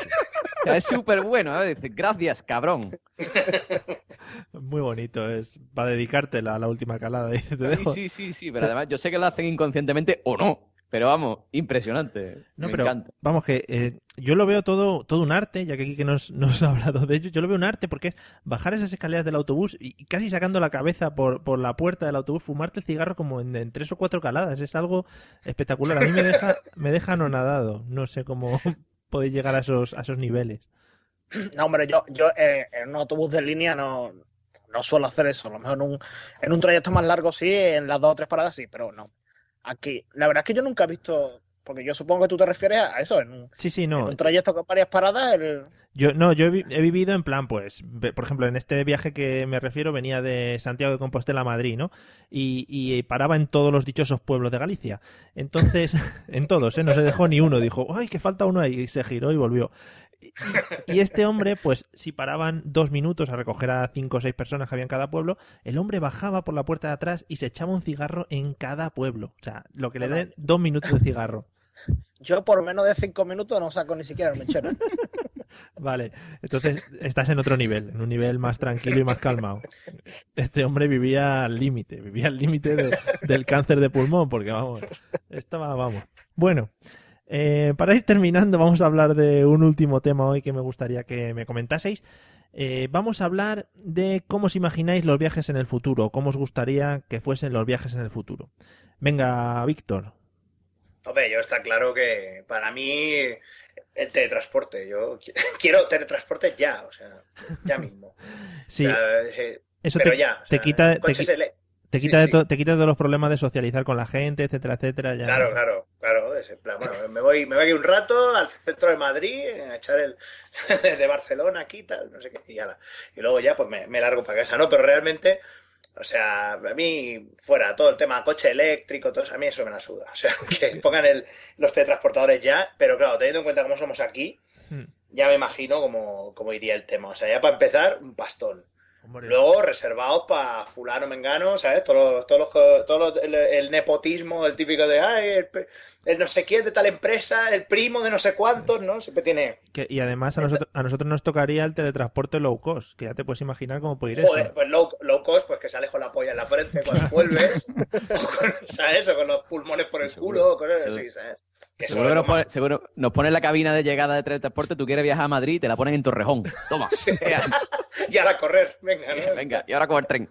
O sea, es súper bueno, ¿eh? Gracias, cabrón. Muy bonito, es para dedicártela a la última calada. Sí, sí, sí, sí, pero además yo sé que lo hacen inconscientemente o no, pero vamos, impresionante. No, Me pero encanta. vamos que eh, yo lo veo todo, todo un arte, ya que aquí que nos, nos ha hablado de ello, yo lo veo un arte porque es bajar esas escaleras del autobús y casi sacando la cabeza por, por la puerta del autobús, fumarte el cigarro como en, en tres o cuatro caladas, es algo espectacular. A mí me deja, me deja anonadado, no sé cómo podéis llegar a esos, a esos niveles. No, hombre, yo, yo eh, en un autobús de línea no, no suelo hacer eso. A lo mejor en un, en un trayecto más largo sí, en las dos o tres paradas sí, pero no. Aquí, la verdad es que yo nunca he visto, porque yo supongo que tú te refieres a eso, en un, Sí, sí, en no. un trayecto con varias paradas, el, Yo, no, yo he, vi- he vivido en plan, pues, por ejemplo, en este viaje que me refiero venía de Santiago de Compostela a Madrid, ¿no? Y, y paraba en todos los dichosos pueblos de Galicia. Entonces, en todos, ¿eh? No se dejó ni uno. Dijo, ¡ay, que falta uno ahí! Y se giró y volvió. Y, este hombre, pues, si paraban dos minutos a recoger a cinco o seis personas que había en cada pueblo, el hombre bajaba por la puerta de atrás y se echaba un cigarro en cada pueblo. O sea, lo que le den dos minutos de cigarro. yo por menos de cinco minutos no saco ni siquiera el mechero. Vale, entonces estás en otro nivel, en un nivel más tranquilo y más calmado. Este hombre vivía al límite, vivía al límite de- del cáncer de pulmón, porque vamos, estaba, vamos. Bueno, eh, para ir terminando, vamos a hablar de un último tema hoy que me gustaría que me comentaseis. Eh, vamos a hablar de cómo os imagináis los viajes en el futuro, cómo os gustaría que fuesen los viajes en el futuro. Venga, Víctor. Hombre, yo está claro que para mí el teletransporte, yo qui- quiero teletransporte ya, o sea, ya mismo. Sí, O sea, eso pero te, ya, o te sea, quita, te, te sí, quita de sí. te quita de todos los problemas de socializar con la gente, etcétera, etcétera. Ya. Claro, claro, claro. es en plan, bueno, me voy, me voy aquí un rato al centro de Madrid a echar el de Barcelona aquí tal, no sé qué, y, ala. y luego ya pues me, me largo para casa, ¿no? Pero realmente, o sea, a mí fuera todo el tema coche eléctrico, todo eso, a mí eso me la suda. O sea, que pongan el, los teletransportadores ya, pero claro, teniendo en cuenta cómo somos aquí, Hmm. ya me imagino cómo, cómo iría el tema. O sea, ya para empezar, un pastón. Luego reservados para fulano mengano, ¿sabes? Todos los, todos los, todos los- el, el nepotismo, el típico de, ay, el, pe- el no sé quién de tal empresa, el primo de no sé cuántos, ¿no? Siempre tiene, Que- y además a nosotros, a nosotros nos tocaría el teletransporte low cost, que ya te puedes imaginar cómo puede ir joder, eso. pues low, low cost, pues que sales con la polla en la frente cuando vuelves, o con, ¿sabes? O con los pulmones por el culo, cosas así, ¿sabes? Seguro nos, pone- seguro nos pone en la cabina de llegada de teletransporte, tú quieres viajar a Madrid y te la ponen en Torrejón. Toma. y ahora correr, venga, ¿no? Venga, y ahora coger tren.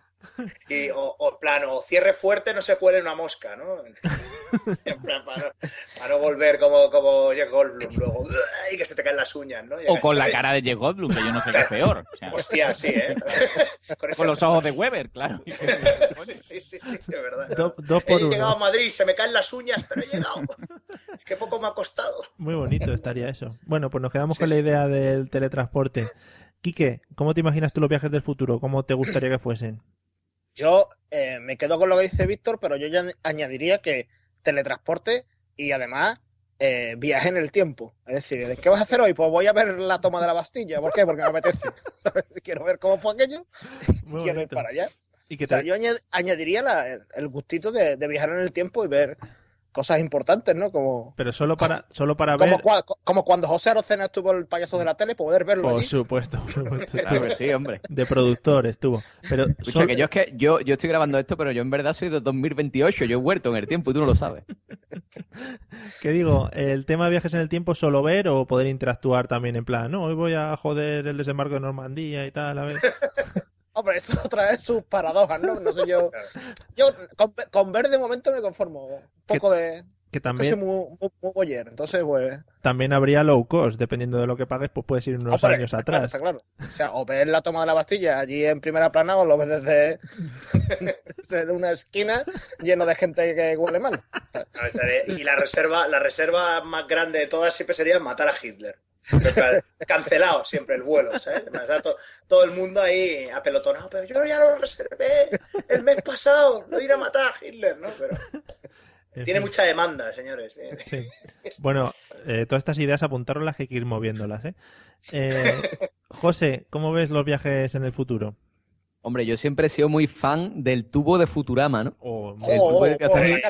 Y, o, o cierre fuerte, no se cuele una mosca, ¿no? En plan, para, no, para no volver como, como Jack Goldblum luego, y que se te caen las uñas, ¿no? O con la cara de Jeff Goldblum, que yo no sé qué es peor. O sea, Hostia, sí, ¿eh? Con, los ojos de Weber, claro. Sí, sí, sí, sí, de verdad. Do- dos por he uno. llegado a Madrid, se me caen las uñas, pero he llegado. Qué poco me ha costado. Muy bonito estaría eso. Bueno, pues nos quedamos Sí, con la idea del teletransporte. Quique, ¿cómo te imaginas tú los viajes del futuro? ¿Cómo te gustaría que fuesen? Yo eh, me quedo con lo que dice Víctor, pero yo ya añadiría que teletransporte y además eh, viaje en el tiempo. Es decir, ¿de ¿qué vas a hacer hoy? Pues voy a ver la toma de la Bastilla. ¿Por qué? Porque me apetece. ¿sabes? Quiero ver cómo fue aquello Muy quiero ir para allá. Y O sea, yo añad- añadiría la- el, el gustito de, de viajar en el tiempo y ver cosas importantes, ¿no? Como, Pero solo para, solo para ver. como, cua- como cuando José Arocena estuvo el payaso de la tele, poder verlo Por allí. supuesto, por supuesto. Claro que sí, hombre. De productor estuvo. Pero Escucha, solo- que yo es que yo, yo estoy grabando esto, pero yo en verdad soy de 2028. Yo he vuelto en el tiempo y tú no lo sabes. ¿Qué digo? ¿El tema de viajes en el tiempo solo ver o poder interactuar también en plan, no, hoy voy a joder el desembarco de Normandía y tal, a ver? Hombre, eso otra vez sus paradojas, ¿no? No sé yo. Yo con, con ver de momento me conformo. Un poco de. Que que soy también, muy, muy, muy boyer, entonces, pues. también habría low cost, dependiendo de lo que pagues, pues puedes ir unos Hombre, años está claro, atrás. está claro. O sea, o ves la toma de la Bastilla allí en primera plana o lo ves desde, desde una esquina lleno de gente que huele mal. Y la reserva, la reserva más grande de todas siempre sería matar a Hitler. Cancelado siempre el vuelo, ¿sabes? O sea, to- todo el mundo ahí apelotonado, pero yo ya lo reservé el mes pasado, no ir a matar a Hitler, ¿no? Pero Tiene mucha demanda, señores. Sí. Bueno, eh, todas estas ideas apuntaronlas que hay que ir moviéndolas, ¿eh? eh José, ¿cómo ves los viajes en el futuro? Hombre, yo siempre he sido muy fan del tubo de Futurama, ¿no? Oh, El tubo que hace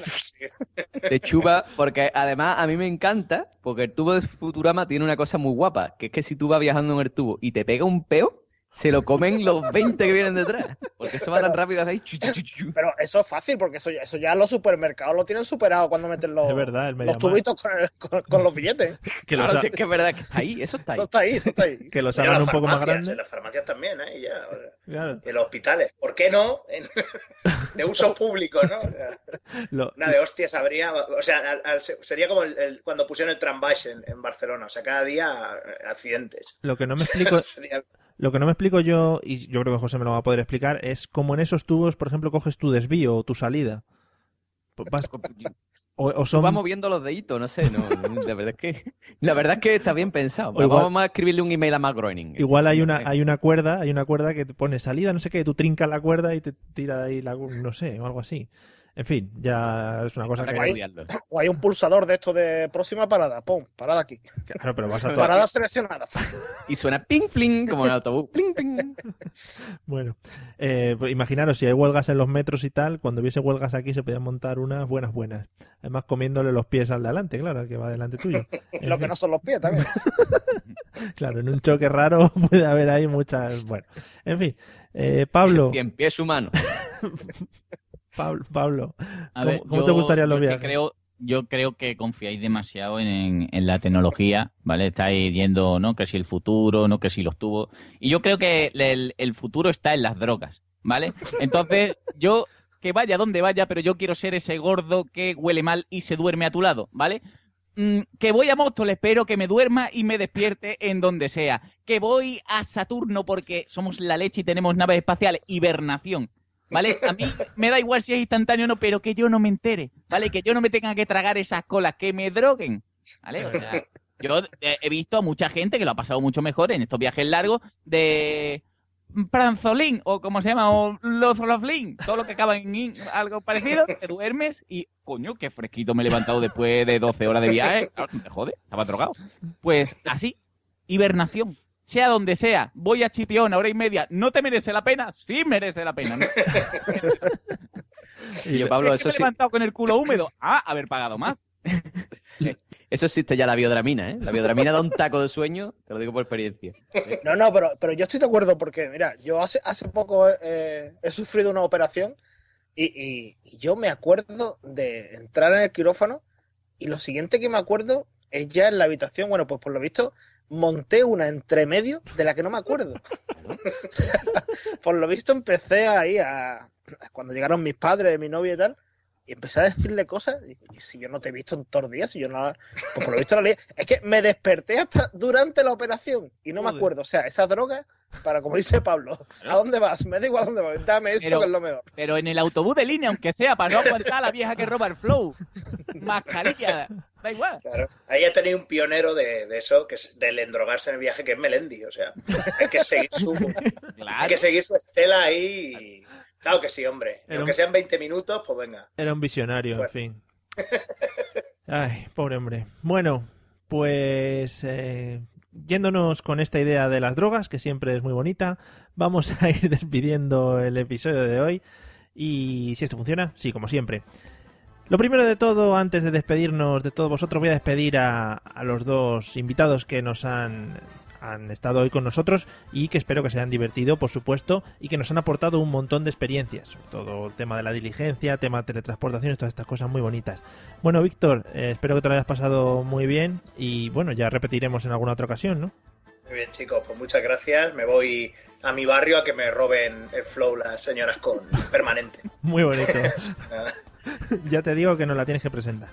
de chupa, porque además a mí me encanta, porque el tubo de Futurama tiene una cosa muy guapa, que es que si tú vas viajando en el tubo y te pega un peo, se lo comen los 20 que vienen detrás. Porque eso va tan rápido hace ahí. chu, chu, chu, chu. Pero eso es fácil, porque eso ya, eso ya los supermercados lo tienen superado cuando meten los, Es verdad, el los tubitos con, el- con- con los billetes. Que Claro, los, si es que es verdad que está ahí, eso está ahí. Eso está ahí, eso está ahí. que los hagan un poco más grandes. En las farmacias también, ¿eh? Ya, o sea, Claro. en los hospitales. ¿Por qué no? De uso público, ¿no? O sea, Lo- Una de hostias habría. O sea, al- al- sería como el- el- cuando pusieron el trambaix en, en Barcelona. O sea, cada día eh, accidentes. Lo que no me explico, Sería- lo que no me explico yo, y yo creo que José me lo va a poder explicar, es cómo en esos tubos, por ejemplo, coges tu desvío o tu salida. Pues vas- o, o son, vas moviendo los deditos, no sé, no, la verdad es que la verdad es que está bien pensado. Igual- Vamos a escribirle un email a Matt Groening. igual hay una, hay una cuerda, hay una cuerda que te pone salida, no sé qué, tú trincas la cuerda y te tira de ahí la, no sé, o algo así. En fin, ya es una cosa Habrá que... que Ahí- estudiarlo. O hay un pulsador de esto de próxima parada. Pum, parada aquí. Claro, pero vas a Parada seleccionada. Y suena ping pling como en el autobús. Pling pling. Bueno, eh, pues imaginaros, si hay huelgas en los metros y tal, cuando hubiese huelgas aquí se podían montar unas buenas, buenas. Además, comiéndole los pies al de adelante, claro, al que va delante tuyo. Lo que no son los pies también. Claro, en un choque raro puede haber ahí muchas. Bueno, en fin, eh, Pablo, Cien pies humanos. Pablo, Pablo, A ¿cómo, ver, cómo yo- te gustarían los viajes? creo, yo creo que confiáis demasiado en, en la tecnología, ¿vale? Estáis yendo, ¿no? Que si el futuro, ¿no? Que si los tubos. Y yo creo que el, el futuro está en las drogas, ¿vale? Entonces, yo, que vaya donde vaya, pero yo quiero ser ese gordo que huele mal y se duerme a tu lado, ¿vale? Mm, que voy a Móstoles, espero que me duerma y me despierte en donde sea. Que voy a Saturno porque somos la leche y tenemos naves espaciales. Hibernación. ¿Vale? A mí me da igual si es instantáneo o no, pero que yo no me entere, ¿vale? Que yo no me tenga que tragar esas colas, que me droguen, ¿vale? O sea, yo eh, he visto a mucha gente que lo ha pasado mucho mejor en estos viajes largos de pranzolín o como se llama, o lozoloflin, todo lo que acaba en algo parecido, te duermes y, coño, qué fresquito me he levantado después de 12 horas de viaje, me jode, estaba drogado. Pues así, hibernación. Sea donde sea, voy a Chipión a hora y media, ¿no te merece la pena? Sí merece la pena. ¿no? Y yo, Pablo, ¿Es que eso me he sí, levantado con el culo húmedo? Ah, haber pagado más. eso existe ya la biodramina, ¿eh? La biodramina da un taco de sueño, te lo digo por experiencia. No, no, pero, pero yo estoy de acuerdo porque, mira, yo hace, hace poco eh, he sufrido una operación y, y- y yo me acuerdo de entrar en el quirófano y lo siguiente que me acuerdo es ya en la habitación, bueno, pues por lo visto monté una entre medio de la que no me acuerdo. por lo visto empecé ahí a... Cuando llegaron mis padres, mi novia y tal, y empecé a decirle cosas, y, y si yo no te he visto en todos los días, si yo no... Pues por lo visto la lié. Es que me desperté hasta durante la operación y no me acuerdo. O sea, esa droga, para como dice Pablo, ¿a dónde vas? Me da igual a dónde vas. Dame esto Pero- que es lo mejor. Pero en el autobús de línea, aunque sea, para no aguantar a la vieja que roba el flow. Mascarilla, da igual. Claro. Ahí he tenido un pionero de, de eso, que es del endrogarse en el viaje, que es Melendi. O sea, hay que seguir su, hay que seguir su estela ahí. y- Claro que sí, hombre. Era Aunque un- sean 20 minutos, pues venga. Era un visionario, en fin. Ay, pobre hombre. Bueno, pues eh, yéndonos con esta idea de las drogas, que siempre es muy bonita, vamos a ir despidiendo el episodio de hoy. Y si esto funciona, sí, como siempre. Lo primero de todo, antes de despedirnos de todos vosotros, voy a despedir a, a los dos invitados que nos han, han estado hoy con nosotros y que espero que se hayan divertido, por supuesto, y que nos han aportado un montón de experiencias, sobre todo el tema de la diligencia, tema de teletransportaciones, todas estas cosas muy bonitas. Bueno, Víctor, eh, espero que te lo hayas pasado muy bien y bueno, ya repetiremos en alguna otra ocasión, ¿no? Muy bien, chicos, pues muchas gracias. Me voy a mi barrio a que me roben el flow las señoras con permanente. Muy bonito. Ya te digo que nos la tienes que presentar.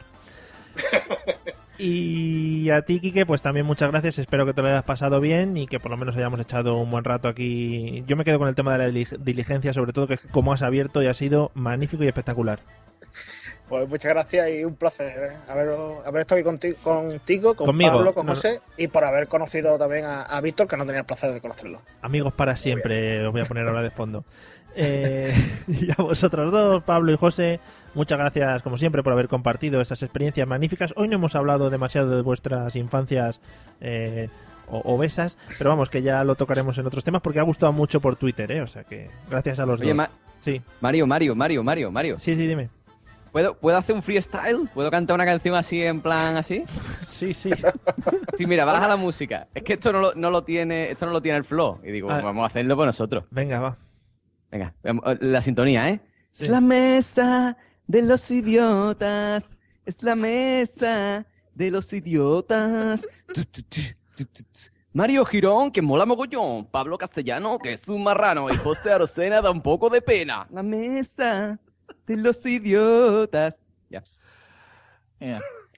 Y a ti, Quique, pues también muchas gracias. Espero que te lo hayas pasado bien y que por lo menos hayamos echado un buen rato aquí. Yo me quedo con el tema de la dili- diligencia, sobre todo que como has abierto y ha sido magnífico y espectacular. Pues muchas gracias y un placer ¿eh? haber, haber estado aquí conti- contigo, con Conmigo. Pablo, con no. José y por haber conocido también a, a Víctor, que no tenía el placer de conocerlo. Amigos para siempre, os voy a poner ahora de fondo. Eh, y a vosotros dos, Pablo y José, muchas gracias como siempre por haber compartido estas experiencias magníficas. Hoy no hemos hablado demasiado de vuestras infancias eh, obesas, pero vamos, que ya lo tocaremos en otros temas porque ha gustado mucho por Twitter, ¿eh? O sea que gracias a los Oye, dos. Ma- Sí, Mario, Mario, Mario, Mario, Mario. sí, sí, dime. ¿Puedo, ¿Puedo hacer un freestyle? ¿Puedo cantar una canción así, en plan así? Sí, sí. Sí, mira, baja la música. Es que esto no lo, no lo tiene, esto no lo tiene el flow. Y digo, Ah. vamos a hacerlo por nosotros. Venga, va. Venga, la sintonía, ¿eh? Sí. Es la mesa de los idiotas. Es la mesa de los idiotas. Mario Girón, que mola mogollón. Pablo Castellano, que es un marrano. Y José Arocena da un poco de pena. La mesa de los idiotas. Ya.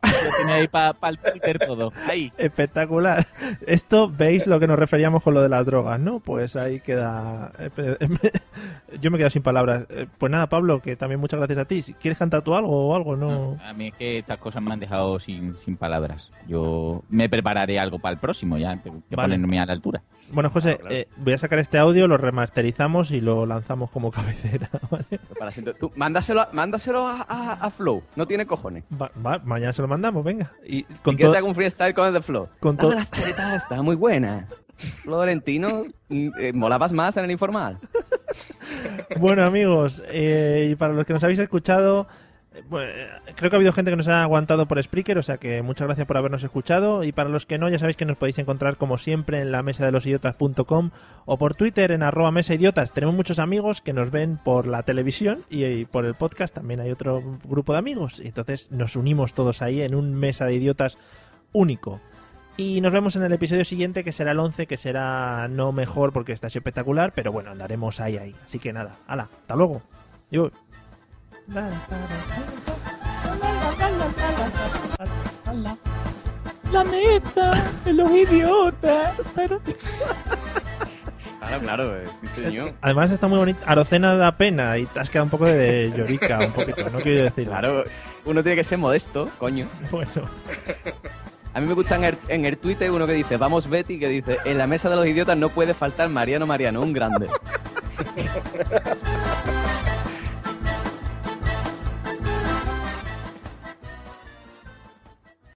Lo tiene ahí para el Twitter todo. Ahí. Espectacular. Esto, ¿veis lo que nos referíamos con lo de las drogas, no? Pues ahí queda... Yo me he quedado sin palabras. Eh, Pues nada, Pablo, que también muchas gracias a ti. ¿Quieres cantar tú algo o algo? No. A mí es que estas cosas me han dejado sin, sin palabras. Yo me prepararé algo para el próximo ya, que, que Vale. ponerme a la altura. Bueno, José, eh, voy a sacar este audio, lo remasterizamos y lo lanzamos como cabecera. ¿vale? Para Tú, mándaselo, a- mándaselo a, a- a Flow. No tiene cojones. Va- va, mañana se lo mandamos, venga. Y Con que todo... te haga un freestyle con el de Flow. con La to- de las tetas está muy buena. Florentino, mm, eh, molabas más en el informal. Bueno, amigos, eh, y para los que nos habéis escuchado, bueno, eh, creo que ha habido gente que nos ha aguantado por Spreaker, o sea que muchas gracias por habernos escuchado. Y para los que no, ya sabéis que nos podéis encontrar como siempre en la mesa de los idiotas.com o por Twitter en arroba mesa idiotas. Tenemos muchos amigos que nos ven por la televisión y, y por el podcast también hay otro grupo de amigos. Y entonces nos unimos todos ahí en un mesa de idiotas único. Y nos vemos en el episodio siguiente, que será el 11, que será no mejor porque está espectacular, pero bueno, andaremos ahí, ahí. Así que nada, hala, hasta luego. Yo... La mesa de los idiotas. Pero... Claro, claro, eh, sí señor. Además está muy bonito. Arocena da pena y te has quedado un poco de llorica, un poquito, no quiero decir. Claro, uno tiene que ser modesto, coño. Bueno, A mí me gusta en el, en el Twitter uno que dice, vamos Betty, que dice, en la mesa de los idiotas no puede faltar Mariano Mariano, un grande.